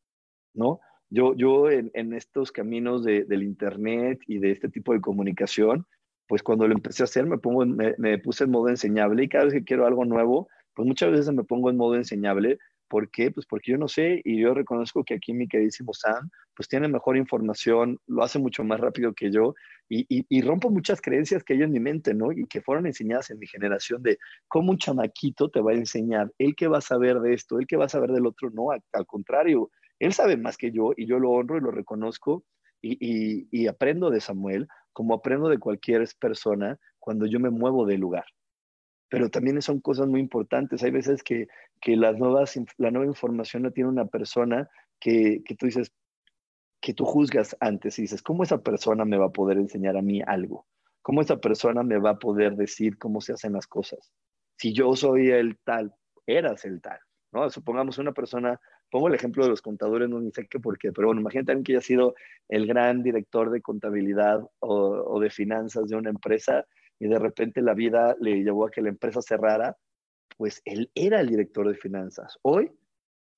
¿no? Yo, yo en, estos caminos del Internet y de este tipo de comunicación, pues cuando lo empecé a hacer me, pongo, me, puse en modo enseñable y cada vez que quiero algo nuevo, pues muchas veces me pongo en modo enseñable. ¿Por qué? Pues porque yo no sé y yo reconozco que aquí mi queridísimo Sam, pues tiene mejor información, lo hace mucho más rápido que yo y, y, rompo muchas creencias que hay en mi mente, ¿no? Y que fueron enseñadas en mi generación de cómo un chamaquito te va a enseñar, él que va a saber de esto, él que va a saber del otro, no, al contrario, él sabe más que yo y yo lo honro y lo reconozco y, aprendo de Samuel como aprendo de cualquier persona cuando yo me muevo del lugar. Pero también son cosas muy importantes. Hay veces que, las nuevas, la nueva información no tiene una persona que, que tú dices, que tú juzgas antes y dices, ¿cómo esa persona me va a poder enseñar a mí algo? ¿Cómo esa persona me va a poder decir cómo se hacen las cosas? Si yo soy el tal, eras el tal, ¿no? Supongamos una persona pongo el ejemplo de los contadores, no ni sé qué por qué, pero bueno, imagínate alguien que haya sido el gran director de contabilidad o, de finanzas de una empresa y de repente la vida le llevó a que la empresa cerrara, pues él era el director de finanzas. Hoy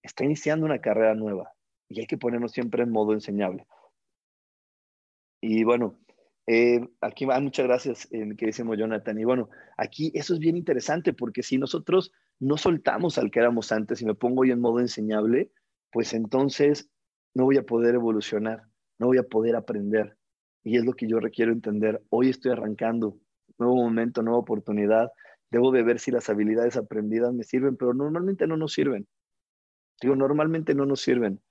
está iniciando una carrera nueva y hay que ponernos siempre en modo enseñable. Y bueno, eh, aquí va, muchas gracias, eh, queridísimo Jonathan. Y bueno, aquí eso es bien interesante porque si nosotros no soltamos al que éramos antes y me pongo yo en modo enseñable, pues entonces no voy a poder evolucionar, no voy a poder aprender. Y es lo que yo requiero entender. Hoy estoy arrancando, nuevo momento, nueva oportunidad. Debo de ver si las habilidades aprendidas me sirven, pero normalmente no nos sirven. Digo, normalmente no nos sirven.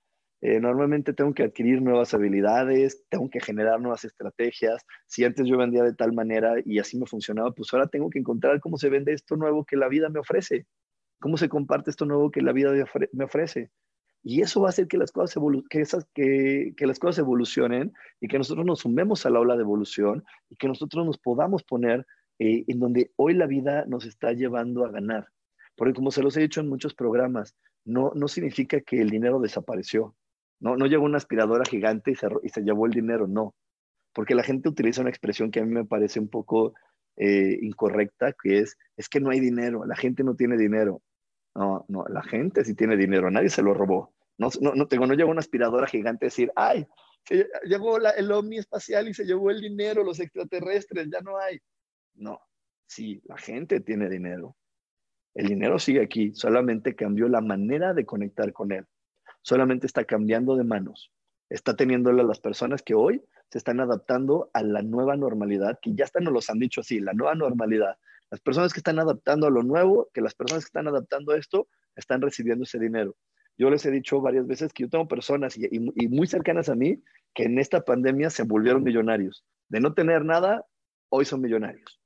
Eh, normalmente tengo que adquirir nuevas habilidades, tengo que generar nuevas estrategias. Si antes yo vendía de tal manera y así me funcionaba, pues ahora tengo que encontrar cómo se vende esto nuevo que la vida me ofrece, cómo se comparte esto nuevo que la vida me ofrece. Y eso va a hacer que las cosas, que, esas, que, que las cosas evolucionen y que nosotros nos sumemos a la ola de evolución y que nosotros nos podamos poner eh, en donde hoy la vida nos está llevando a ganar. Porque como se los he dicho en muchos programas, no, no significa que el dinero desapareció no, no llegó una aspiradora gigante y se, y se llevó el dinero, no. Porque la gente utiliza una expresión que a mí me parece un poco eh, incorrecta, que es, es que no hay dinero, la gente no tiene dinero. No, no, la gente sí tiene dinero, nadie se lo robó. No, no, no, tengo, no llegó una aspiradora gigante a decir, ay, llegó la, el ovni espacial y se llevó el dinero, los extraterrestres, ya no hay. No, sí, la gente tiene dinero. El dinero sigue aquí, solamente cambió la manera de conectar con él solamente está cambiando de manos. Está teniéndole a las personas que hoy se están adaptando a la nueva normalidad, que ya están, nos los han dicho así, la nueva normalidad. Las personas que están adaptando a lo nuevo, que las personas que están adaptando a esto, están recibiendo ese dinero. Yo les he dicho varias veces que yo tengo personas y, muy cercanas a mí que en esta pandemia se volvieron millonarios. De no tener nada, hoy son millonarios.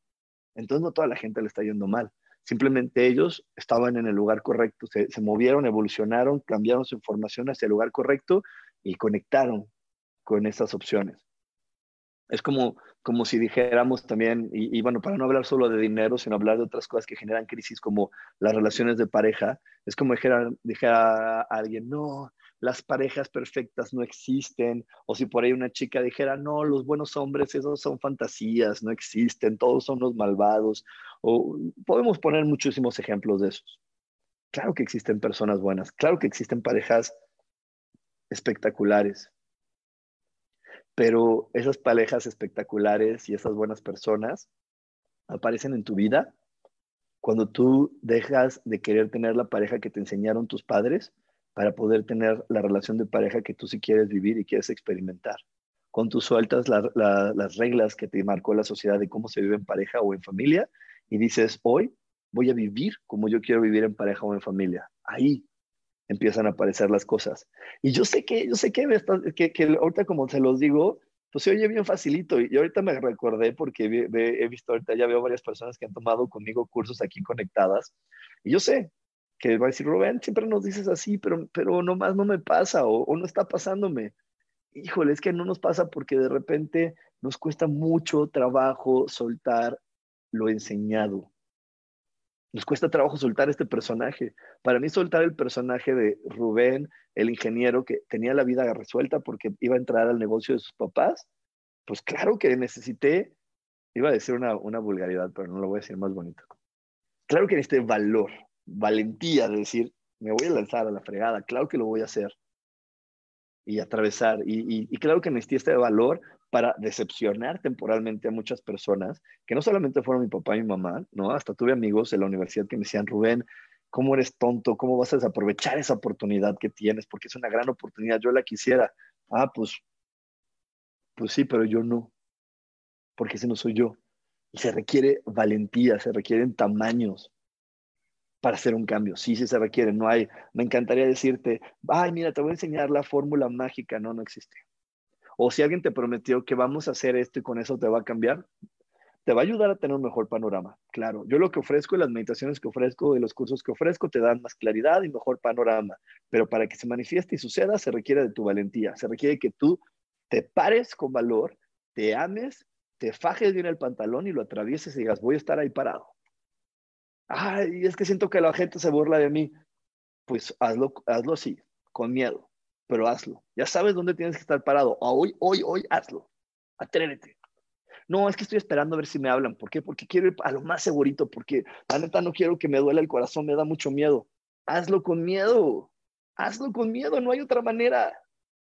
Entonces no toda la gente le está yendo mal. Simplemente ellos estaban en el lugar correcto, se, se movieron, evolucionaron, cambiaron su información hacia el lugar correcto y conectaron con esas opciones. Es como, como si dijéramos también, y, bueno, para no hablar solo de dinero, sino hablar de otras cosas que generan crisis como las relaciones de pareja, es como dijera, dijera alguien, no, las parejas perfectas no existen, o si por ahí una chica dijera, no, los buenos hombres, esos son fantasías, no existen, todos son los malvados, o podemos poner muchísimos ejemplos de esos. Claro que existen personas buenas, claro que existen parejas espectaculares, pero esas parejas espectaculares y esas buenas personas aparecen en tu vida cuando tú dejas de querer tener la pareja que te enseñaron tus padres para poder tener la relación de pareja que tú sí quieres vivir y quieres experimentar. Cuando tú sueltas las reglas que te marcó la sociedad de cómo se vive en pareja o en familia y dices, hoy voy a vivir como yo quiero vivir en pareja o en familia. Ahí empiezan a aparecer las cosas. Y yo sé que, yo sé que, que, que ahorita como se los digo, pues se oye bien facilito. Y ahorita me recordé porque he visto ahorita, ya veo varias personas que han tomado conmigo cursos aquí conectadas. Y yo sé que va a decir, Rubén, siempre nos dices así, pero, pero nomás no me pasa o, o no está pasándome. Híjole, es que no nos pasa porque de repente nos cuesta mucho trabajo soltar lo enseñado nos cuesta trabajo soltar este personaje. Para mí soltar el personaje de Rubén, el ingeniero que tenía la vida resuelta porque iba a entrar al negocio de sus papás, pues claro que necesité, iba a decir una, una vulgaridad, pero no lo voy a decir más bonito. Claro que necesité valor, valentía de decir, me voy a lanzar a la fregada, claro que lo voy a hacer y atravesar. Y, y, claro que necesité este valor para decepcionar temporalmente a muchas personas, que no solamente fueron mi papá y mi mamá, ¿no? Hasta tuve amigos en la universidad que me decían, Rubén, ¿cómo eres tonto? ¿Cómo vas a desaprovechar esa oportunidad que tienes? Porque es una gran oportunidad, yo la quisiera. Ah, pues, pues sí, pero yo no, porque ese no soy yo. Y se requiere valentía, se requieren tamaños para hacer un cambio. Sí, sí se requiere, no hay. Me encantaría decirte, ay, mira, te voy a enseñar la fórmula mágica. No, no existe. O si alguien te prometió que vamos a hacer esto y con eso te va a cambiar, te va a ayudar a tener un mejor panorama. Claro, yo lo que ofrezco y las meditaciones que ofrezco y los cursos que ofrezco te dan más claridad y mejor panorama. Pero para que se manifieste y suceda, se requiere de tu valentía. Se requiere que tú te pares con valor, te ames, te fajes bien el pantalón y lo atravieses y digas, voy a estar ahí parado. Ay, es que siento que la gente se burla de mí. Pues hazlo, hazlo así, con miedo pero hazlo. Ya sabes dónde tienes que estar parado. Hoy, hoy, hoy, hazlo. Atrévete. No, es que estoy esperando a ver si me hablan. ¿Por qué? Porque quiero ir a lo más segurito, porque la neta no quiero que me duele el corazón, me da mucho miedo. Hazlo con miedo. Hazlo con miedo, no hay otra manera.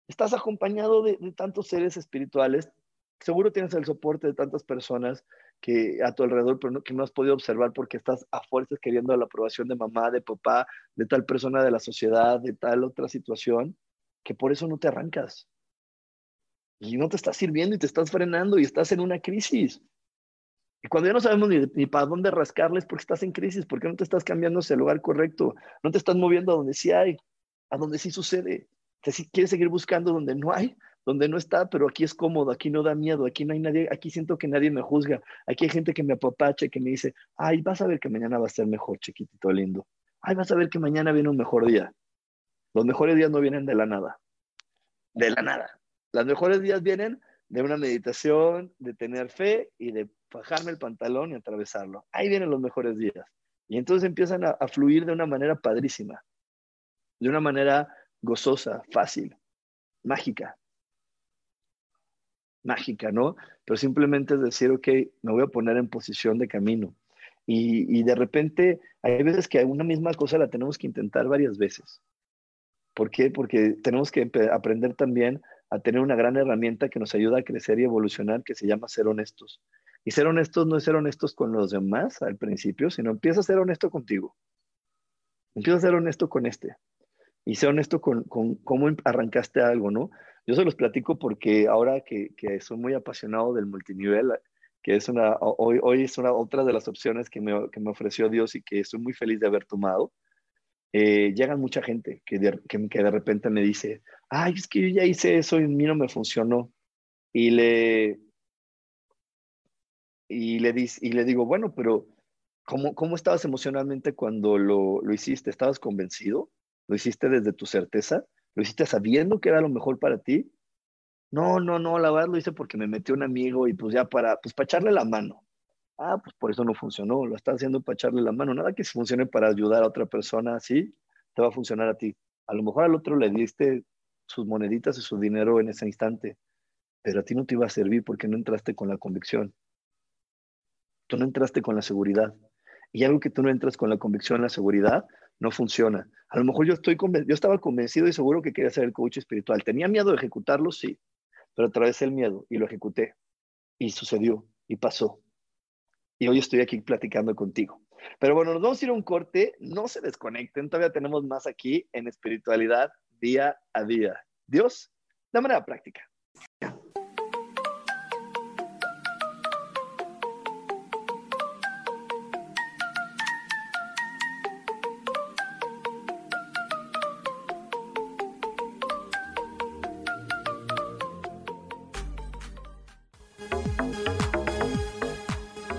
Estás acompañado de, tantos seres espirituales. Seguro tienes el soporte de tantas personas que a tu alrededor, pero que no has podido observar porque estás a fuerzas queriendo la aprobación de mamá, de papá, de tal persona de la sociedad, de tal otra situación que por eso no te arrancas. Y no te estás sirviendo y te estás frenando y estás en una crisis. Y cuando ya no sabemos ni, para dónde rascarles, porque estás en crisis, porque no te estás cambiando hacia el lugar correcto, no te estás moviendo a donde sí hay, a donde sí sucede. Te, si quieres seguir buscando donde no hay, donde no está, pero aquí es cómodo, aquí no da miedo, aquí no hay nadie, aquí siento que nadie me juzga, aquí hay gente que me apapacha, que me dice, ay, vas a ver que mañana va a ser mejor, chiquitito lindo. Ay, vas a ver que mañana viene un mejor día. Los mejores días no vienen de la nada, de la nada. Los mejores días vienen de una meditación, de tener fe y de fajarme el pantalón y atravesarlo. Ahí vienen los mejores días. Y entonces empiezan a, fluir de una manera padrísima, de una manera gozosa, fácil, mágica. Mágica, ¿no? Pero simplemente es decir, ok, me voy a poner en posición de camino. Y, y de repente hay veces que una misma cosa la tenemos que intentar varias veces. ¿Por qué? Porque tenemos que aprender también a tener una gran herramienta que nos ayuda a crecer y evolucionar, que se llama ser honestos. Y ser honestos no es ser honestos con los demás al principio, sino empieza a ser honesto contigo. Empieza a ser honesto con este. Y ser honesto con, cómo arrancaste algo, ¿no? Yo se los platico porque ahora que, soy muy apasionado del multinivel, que es una, hoy, hoy es una otra de las opciones que me, que me ofreció Dios y que estoy muy feliz de haber tomado, eh, llegan mucha gente que de, que, de repente me dice, ay, es que yo ya hice eso y a mí no me funcionó. Y le, y le, y le digo, bueno, pero ¿cómo, ¿cómo estabas emocionalmente cuando lo, lo hiciste? ¿Estabas convencido? ¿Lo hiciste desde tu certeza? ¿Lo hiciste sabiendo que era lo mejor para ti? No, no, no, la verdad lo hice porque me metió un amigo y pues ya para, pues para echarle la mano. Ah, pues por eso no funcionó, lo estás haciendo para echarle la mano. Nada que funcione para ayudar a otra persona así, te va a funcionar a ti. A lo mejor al otro le diste sus moneditas y su dinero en ese instante, pero a ti no te iba a servir porque no entraste con la convicción. Tú no entraste con la seguridad. Y algo que tú no entras con la convicción, la seguridad, no funciona. A lo mejor yo, estoy yo estaba convencido y seguro que quería ser el coach espiritual. Tenía miedo de ejecutarlo, sí, pero atravesé el miedo y lo ejecuté. Y sucedió y pasó. Y hoy estoy aquí platicando contigo. Pero bueno, nos vamos a ir a un corte. No se desconecten, todavía tenemos más aquí en espiritualidad día a día. Dios, de manera práctica.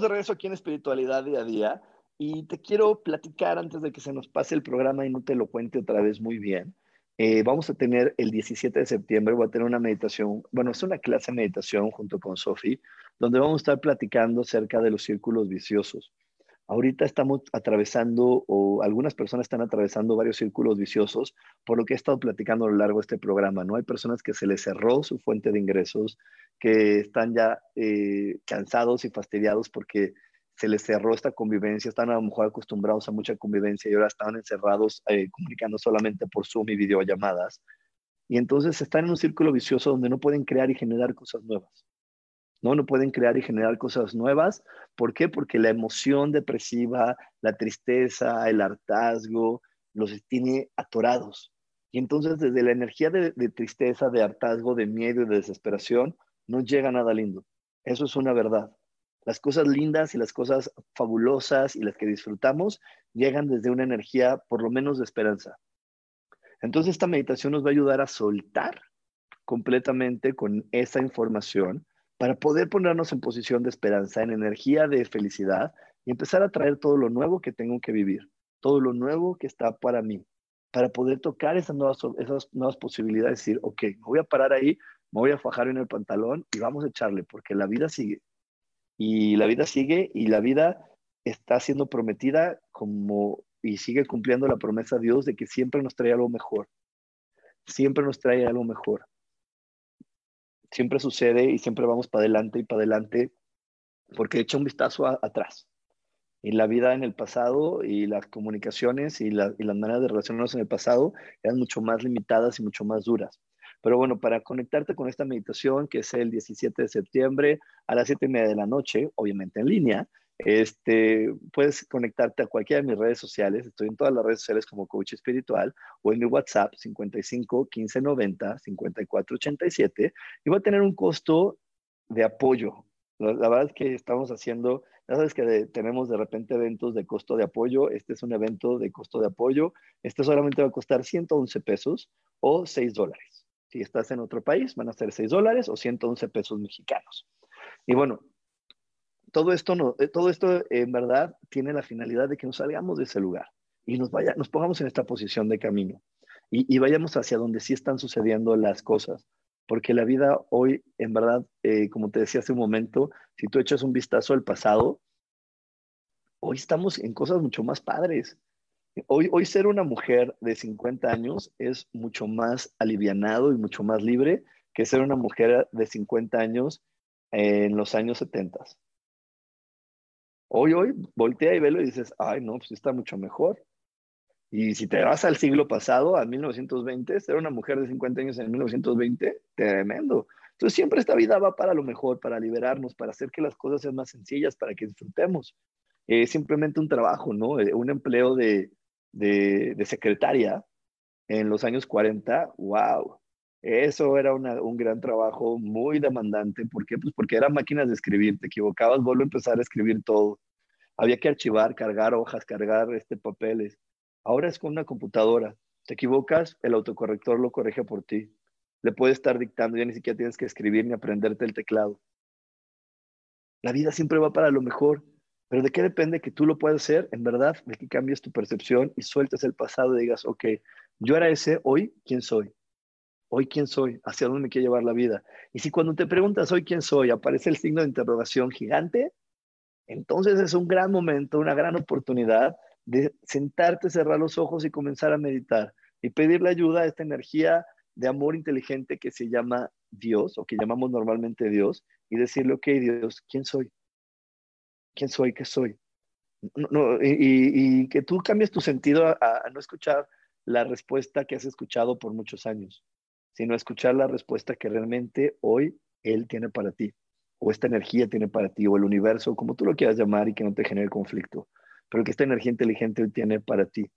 De regreso aquí en Espiritualidad Día a Día y te quiero platicar antes de que se nos pase el programa y no te lo cuente otra vez muy bien. Eh, vamos a tener el 17 de septiembre, voy a tener una meditación, bueno, es una clase de meditación junto con Sofi, donde vamos a estar platicando acerca de los círculos viciosos. Ahorita estamos atravesando, o algunas personas están atravesando varios círculos viciosos, por lo que he estado platicando a lo largo de este programa, ¿no? Hay personas que se les cerró su fuente de ingresos, que están ya eh, cansados y fastidiados porque se les cerró esta convivencia, están a lo mejor acostumbrados a mucha convivencia y ahora están encerrados eh, comunicando solamente por Zoom y videollamadas. Y entonces están en un círculo vicioso donde no pueden crear y generar cosas nuevas. ¿No? No pueden crear y generar cosas nuevas. ¿Por qué? Porque la emoción depresiva, la tristeza, el hartazgo, los tiene atorados. Y entonces desde la energía de, tristeza, de hartazgo, de miedo y de desesperación, no llega nada lindo. Eso es una verdad. Las cosas lindas y las cosas fabulosas y las que disfrutamos llegan desde una energía por lo menos de esperanza. Entonces esta meditación nos va a ayudar a soltar completamente con esa información para poder ponernos en posición de esperanza, en energía de felicidad y empezar a traer todo lo nuevo que tengo que vivir, todo lo nuevo que está para mí, para poder tocar esas nuevas, esas nuevas posibilidades, decir, ok, me voy a parar ahí, me voy a fajar en el pantalón y vamos a echarle, porque la vida sigue. Y la vida sigue y la vida está siendo prometida como y sigue cumpliendo la promesa de Dios de que siempre nos trae algo mejor. Siempre nos trae algo mejor. Siempre sucede y siempre vamos para adelante y para adelante porque echa un vistazo atrás. Y la vida en el pasado y las comunicaciones y, y las maneras de relacionarnos en el pasado eran mucho más limitadas y mucho más duras. Pero bueno, para conectarte con esta meditación, que es el 17 de septiembre a las 7 y media de la noche, obviamente en línea, este, puedes conectarte a cualquiera de mis redes sociales. Estoy en todas las redes sociales como coach espiritual o en mi WhatsApp 55 15 90 54 87 y va a tener un costo de apoyo. La, verdad es que estamos haciendo, ya sabes que tenemos de repente eventos de costo de apoyo. Este es un evento de costo de apoyo. Este solamente va a costar 111 pesos o 6 dólares. Si estás en otro país, van a ser 6 dólares o 111 pesos mexicanos. Y bueno, todo esto, no, eh, todo esto en verdad tiene la finalidad de que nos salgamos de ese lugar y nos, vaya, nos pongamos en esta posición de camino y, vayamos hacia donde sí están sucediendo las cosas. Porque la vida hoy, en verdad, eh, como te decía hace un momento, si tú echas un vistazo al pasado, hoy estamos en cosas mucho más padres. Hoy, hoy ser una mujer de 50 años es mucho más alivianado y mucho más libre que ser una mujer de 50 años en los años 70. Hoy, hoy, voltea y velo y dices, ay, no, pues está mucho mejor. Y si te vas al siglo pasado, a 1920, ser una mujer de 50 años en 1920, tremendo. Entonces siempre esta vida va para lo mejor, para liberarnos, para hacer que las cosas sean más sencillas, para que disfrutemos. Es simplemente un trabajo, ¿no? Eh, un empleo de, de, de secretaria en los años 40, wow. Eso era un gran trabajo muy demandante. ¿Por qué? Pues porque eran máquinas de escribir. Te equivocabas, vuelvo a empezar a escribir todo. Había que archivar, cargar hojas, cargar este, papeles. Ahora es con una computadora. Te equivocas, el autocorrector lo corrige por ti. Le puede estar dictando, ya ni siquiera tienes que escribir ni aprenderte el teclado. La vida siempre va para lo mejor. Pero ¿de qué depende que tú lo puedas hacer? En verdad, de que cambies tu percepción y sueltes el pasado y digas, ok, yo era ese, hoy, ¿quién soy? Hoy quién soy, hacia dónde me quiere llevar la vida. Y si cuando te preguntas hoy quién soy aparece el signo de interrogación gigante, entonces es un gran momento, una gran oportunidad de sentarte, cerrar los ojos y comenzar a meditar y pedirle ayuda a esta energía de amor inteligente que se llama Dios o que llamamos normalmente Dios y decirle, ok Dios, ¿quién soy? ¿Quién soy? ¿Qué soy? y, que tú cambies tu sentido a no escuchar la respuesta que has escuchado por muchos años sino escuchar la respuesta que realmente hoy Él tiene para ti, o esta energía tiene para ti, o el universo, como tú lo quieras llamar y que no te genere conflicto, pero que esta energía inteligente Él tiene para ti.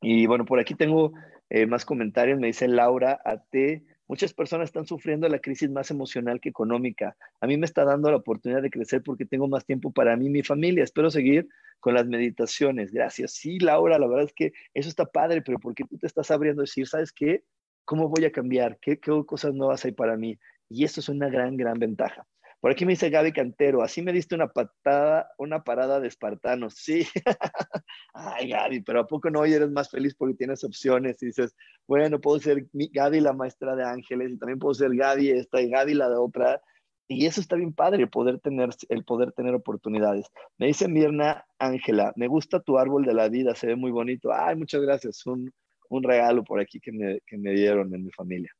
Y bueno, por aquí tengo eh, más comentarios, me dice Laura A.T., muchas personas están sufriendo la crisis más emocional que económica. A mí me está dando la oportunidad de crecer porque tengo más tiempo para mí y mi familia. Espero seguir con las meditaciones. Gracias. Sí, Laura, la verdad es que eso está padre, pero porque tú te estás abriendo a decir, ¿sabes qué? ¿Cómo voy a cambiar? ¿Qué, cosas nuevas hay para mí? Y esto es una gran, gran ventaja. Por aquí me dice Gaby Cantero, así me diste una patada, una parada de espartanos. Sí. *laughs* Ay, Gaby, pero ¿a poco no hoy eres más feliz porque tienes opciones? Y dices, bueno, puedo ser Gaby la maestra de ángeles y también puedo ser Gaby esta y Gaby la de otra. Y eso está bien padre, poder tener, el poder tener oportunidades. Me dice Mirna Ángela, me gusta tu árbol de la vida, se ve muy bonito. Ay, muchas gracias. Un regalo por aquí que me, que me dieron en mi familia.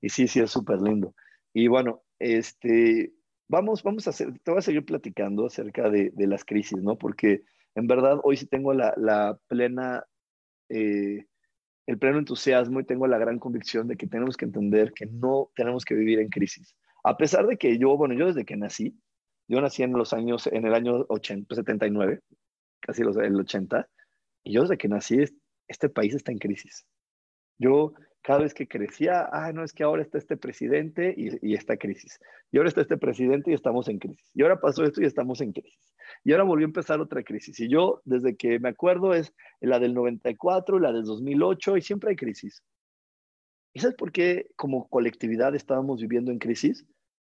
Y sí, sí, es súper lindo. Y bueno, este, vamos, vamos a hacer, te voy a seguir platicando acerca de, de las crisis, ¿no? Porque en verdad hoy sí tengo la, la plena, eh, el pleno entusiasmo y tengo la gran convicción de que tenemos que entender que no tenemos que vivir en crisis. A pesar de que yo, bueno, yo desde que nací, yo nací en los años, en el año 80, 79, casi los, el 80, y yo desde que nací este país está en crisis. Yo cada vez que crecía, ah, no, es que ahora está este presidente y, y está crisis. Y ahora está este presidente y estamos en crisis. Y ahora pasó esto y estamos en crisis. Y ahora volvió a empezar otra crisis. Y yo, desde que me acuerdo, es la del 94, la del 2008 y siempre hay crisis. ¿Y sabes por qué como colectividad estábamos viviendo en crisis?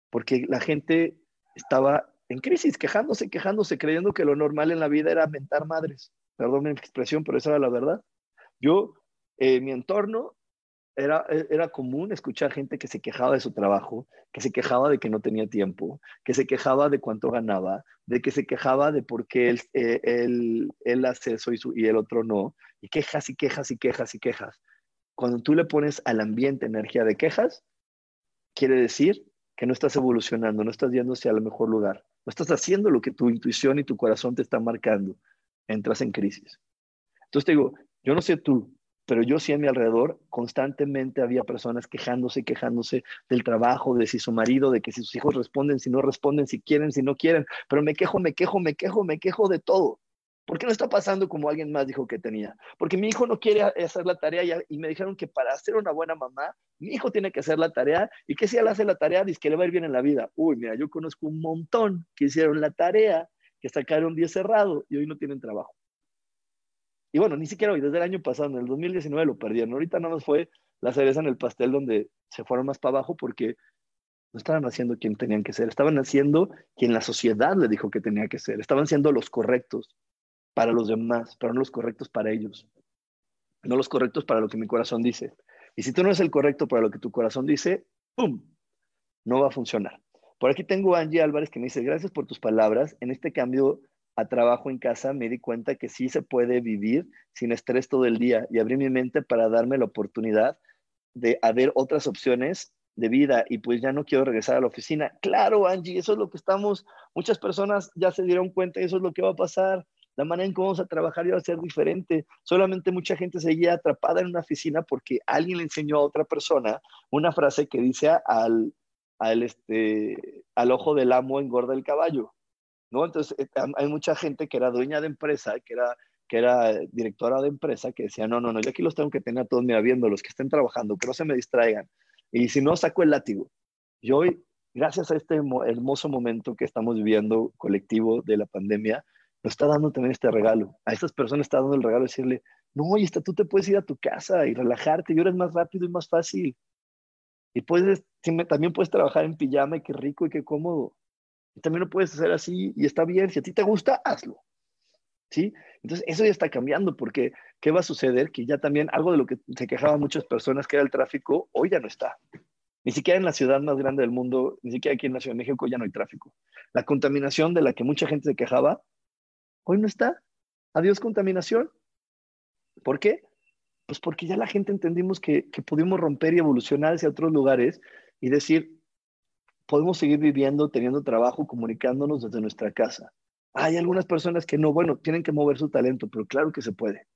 Porque la gente estaba en crisis, quejándose, quejándose, creyendo que lo normal en la vida era mentar madres. Perdón mi expresión, pero esa era la verdad. Yo, en mi entorno, era, era común escuchar gente que se quejaba de su trabajo, que se quejaba de que no tenía tiempo, que se quejaba de cuánto ganaba, de que se quejaba de por qué él, eh, él, hace eso y, y el otro no, y quejas y quejas y quejas y quejas. Cuando tú le pones al ambiente energía de quejas, quiere decir que no estás evolucionando, no estás yendo hacia el mejor lugar, no estás haciendo lo que tu intuición y tu corazón te están marcando, entras en crisis. Entonces te digo, yo no sé tú, pero yo sí a mi alrededor constantemente había personas quejándose, quejándose del trabajo, de si su marido, de que si sus hijos responden, si no responden, si quieren, si no quieren, pero me quejo, me quejo, me quejo, me quejo de todo. ¿Por qué no está pasando como alguien más dijo que tenía? Porque mi hijo no quiere hacer la tarea y, me dijeron que para ser una buena mamá, mi hijo tiene que hacer la tarea y que si él hace la tarea, dice que le va a ir bien en la vida. Uy, mira, yo conozco un montón que hicieron la tarea, que sacaron 10 cerrado y hoy no tienen trabajo. Y bueno, ni siquiera hoy, desde el año pasado, en el 2019 lo perdieron. Ahorita no nos fue la cereza en el pastel donde se fueron más para abajo porque no estaban haciendo quien tenían que ser, estaban haciendo quien la sociedad le dijo que tenía que ser, estaban siendo los correctos para los demás, pero no los correctos para ellos, no los correctos para lo que mi corazón dice. Y si tú no eres el correcto para lo que tu corazón dice, ¡pum! No va a funcionar. Por aquí tengo a Angie Álvarez que me dice, gracias por tus palabras. En este cambio a trabajo en casa me di cuenta que sí se puede vivir sin estrés todo el día y abrí mi mente para darme la oportunidad de haber otras opciones de vida y pues ya no quiero regresar a la oficina. Claro, Angie, eso es lo que estamos, muchas personas ya se dieron cuenta eso es lo que va a pasar. La manera en cómo vamos a trabajar va a ser diferente. Solamente mucha gente seguía atrapada en una oficina porque alguien le enseñó a otra persona una frase que dice al, al, este, al ojo del amo engorda el caballo. ¿No? Entonces, eh, hay mucha gente que era dueña de empresa, que era, que era directora de empresa, que decía, no, no, no, yo aquí los tengo que tener a todos, mira, viendo, los que estén trabajando, que no se me distraigan. Y si no, saco el látigo. Y hoy, gracias a este hermoso momento que estamos viviendo colectivo de la pandemia, nos está dando también este regalo. A estas personas está dando el regalo de decirle, no, oye, tú te puedes ir a tu casa y relajarte, y ahora es más rápido y más fácil. Y puedes, también puedes trabajar en pijama y qué rico y qué cómodo. Y también lo puedes hacer así y está bien. Si a ti te gusta, hazlo. ¿Sí? Entonces, eso ya está cambiando porque ¿qué va a suceder? Que ya también algo de lo que se quejaban muchas personas, que era el tráfico, hoy ya no está. Ni siquiera en la ciudad más grande del mundo, ni siquiera aquí en la Ciudad de México ya no hay tráfico. La contaminación de la que mucha gente se quejaba, hoy no está. Adiós contaminación. ¿Por qué? Pues porque ya la gente entendimos que, que pudimos romper y evolucionar hacia otros lugares y decir, podemos seguir viviendo, teniendo trabajo, comunicándonos desde nuestra casa. Hay algunas personas que no, bueno, tienen que mover su talento, pero claro que se puede.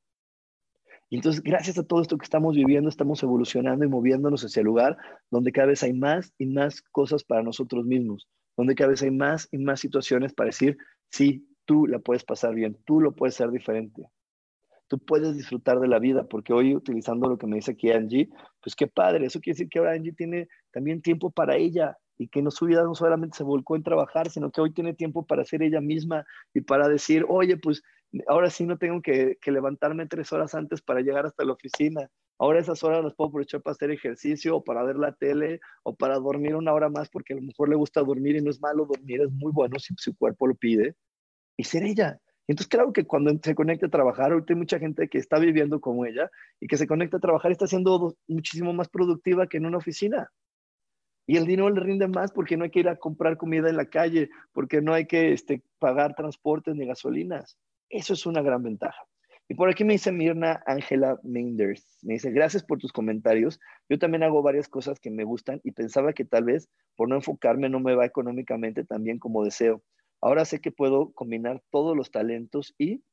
Y entonces, gracias a todo esto que estamos viviendo, estamos evolucionando y moviéndonos hacia el lugar donde cada vez hay más y más cosas para nosotros mismos, donde cada vez hay más y más situaciones para decir, sí, tú la puedes pasar bien, tú lo puedes ser diferente. Tú puedes disfrutar de la vida, porque hoy utilizando lo que me dice aquí Angie, pues qué padre, eso quiere decir que ahora Angie tiene también tiempo para ella, y que no su vida no solamente se volcó en trabajar, sino que hoy tiene tiempo para ser ella misma y para decir, oye, pues ahora sí no tengo que, levantarme tres horas antes para llegar hasta la oficina. Ahora esas horas las puedo aprovechar para hacer ejercicio o para ver la tele o para dormir una hora más porque a lo mejor le gusta dormir y no es malo dormir, es muy bueno si su cuerpo lo pide. Y ser ella. Entonces, claro que cuando se conecta a trabajar, ahorita hay mucha gente que está viviendo como ella y que se conecta a trabajar está siendo muchísimo más productiva que en una oficina. Y el dinero le rinde más porque no hay que ir a comprar comida en la calle, porque no hay que este, pagar transportes ni gasolinas. Eso es una gran ventaja. Y por aquí me dice Mirna Ángela Menders, me dice, gracias por tus comentarios. Yo también hago varias cosas que me gustan y pensaba que tal vez por no enfocarme no me va económicamente tan bien como deseo. Ahora sé que puedo combinar todos los talentos y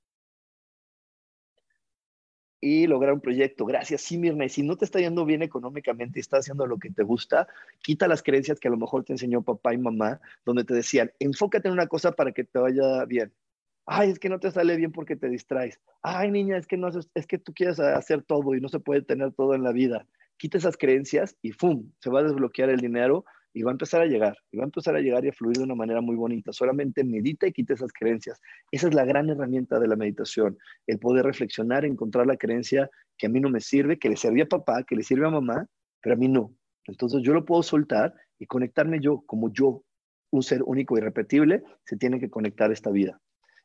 y lograr un proyecto. Gracias, sí, Mirna. Y si no te está yendo bien económicamente y estás haciendo lo que te gusta, quita las creencias que a lo mejor te enseñó papá y mamá, donde te decían, enfócate en una cosa para que te vaya bien. Ay, es que no te sale bien porque te distraes. Ay, niña, es que no es que tú quieres hacer todo y no se puede tener todo en la vida. Quita esas creencias y ¡fum! Se va a desbloquear el dinero y va a empezar a llegar, y va a empezar a llegar y a fluir de una manera muy bonita. Solamente medita y quita esas creencias. Esa es la gran herramienta de la meditación, el poder reflexionar, encontrar la creencia que a mí no me sirve, que le sirve a papá, que le sirve a mamá, pero a mí no. Entonces yo lo puedo soltar y conectarme yo como yo, un ser único y repetible, se tiene que conectar esta vida.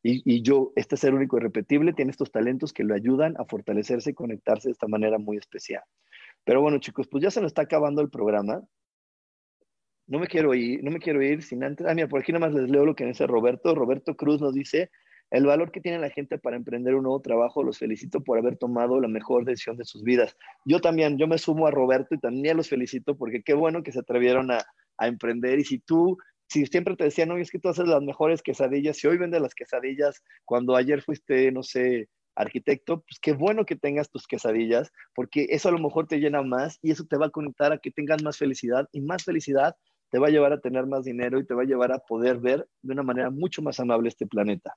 Y, y, yo, este ser único y repetible, tiene estos talentos que lo ayudan a fortalecerse y conectarse de esta manera muy especial. Pero bueno, chicos, pues ya se nos está acabando el programa no me quiero ir, no me quiero ir sin antes. Ah, mira, por aquí nada más les leo lo que dice Roberto. Roberto Cruz nos dice, el valor que tiene la gente para emprender un nuevo trabajo. Los felicito por haber tomado la mejor decisión de sus vidas. Yo también, yo me sumo a Roberto y también los felicito porque qué bueno que se atrevieron a, a emprender. Y si tú si siempre te decían, no, es que tú haces las mejores quesadillas, si hoy vendes las quesadillas, cuando ayer fuiste, no sé, arquitecto, pues qué bueno que tengas tus quesadillas, porque eso a lo mejor te llena más y eso te va a conectar a que tengas más felicidad y más felicidad te va a llevar a tener más dinero y te va a llevar a poder ver de una manera mucho más amable este planeta.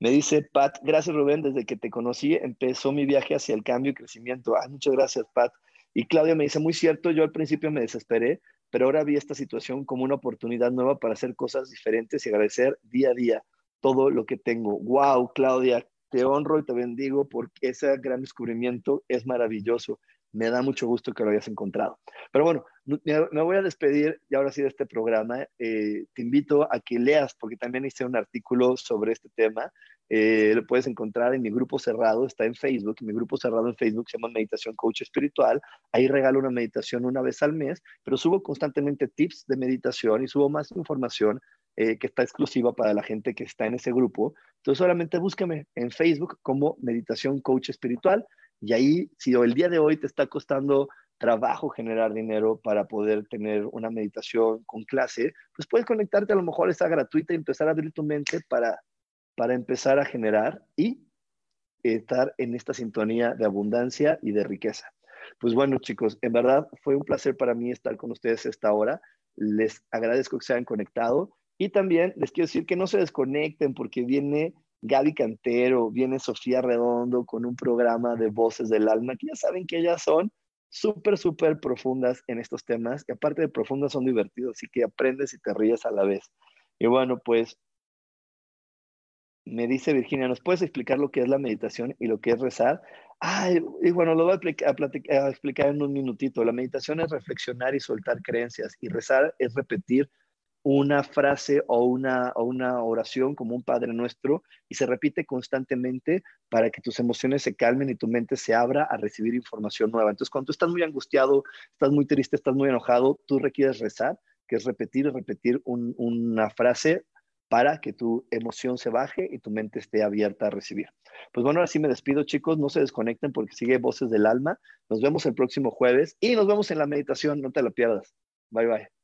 Me dice Pat, gracias Rubén, desde que te conocí empezó mi viaje hacia el cambio y crecimiento. Ah, muchas gracias Pat. Y Claudia me dice, muy cierto, yo al principio me desesperé, pero ahora vi esta situación como una oportunidad nueva para hacer cosas diferentes y agradecer día a día todo lo que tengo. Wow, Claudia, te honro y te bendigo porque ese gran descubrimiento es maravilloso. Me da mucho gusto que lo hayas encontrado. Pero bueno, me voy a despedir y ahora sí de este programa. Eh, te invito a que leas, porque también hice un artículo sobre este tema. Eh, lo puedes encontrar en mi grupo cerrado, está en Facebook. Mi grupo cerrado en Facebook se llama Meditación Coach Espiritual. Ahí regalo una meditación una vez al mes, pero subo constantemente tips de meditación y subo más información eh, que está exclusiva para la gente que está en ese grupo. Entonces solamente búscame en Facebook como Meditación Coach Espiritual y ahí, si el día de hoy te está costando trabajo generar dinero para poder tener una meditación con clase, pues puedes conectarte, a lo mejor está gratuita y empezar a abrir tu mente para, para empezar a generar y estar en esta sintonía de abundancia y de riqueza. Pues bueno, chicos, en verdad fue un placer para mí estar con ustedes esta hora. Les agradezco que se hayan conectado y también les quiero decir que no se desconecten porque viene Gaby Cantero, viene Sofía Redondo con un programa de voces del alma, que ya saben que ellas son súper, súper profundas en estos temas, y aparte de profundas son divertidos, así que aprendes y te ríes a la vez. Y bueno, pues me dice Virginia, ¿nos puedes explicar lo que es la meditación y lo que es rezar? Ay, y bueno, lo voy a, a explicar en un minutito. La meditación es reflexionar y soltar creencias, y rezar es repetir una frase o una, o una oración como un Padre Nuestro y se repite constantemente para que tus emociones se calmen y tu mente se abra a recibir información nueva. Entonces, cuando estás muy angustiado, estás muy triste, estás muy enojado, tú requieres rezar, que es repetir repetir una frase para que tu emoción se baje y tu mente esté abierta a recibir. Pues bueno, ahora sí me despido, chicos. No se desconecten porque sigue Voces del Alma. Nos vemos el próximo jueves y nos vemos en la meditación. No te la pierdas. Bye, bye.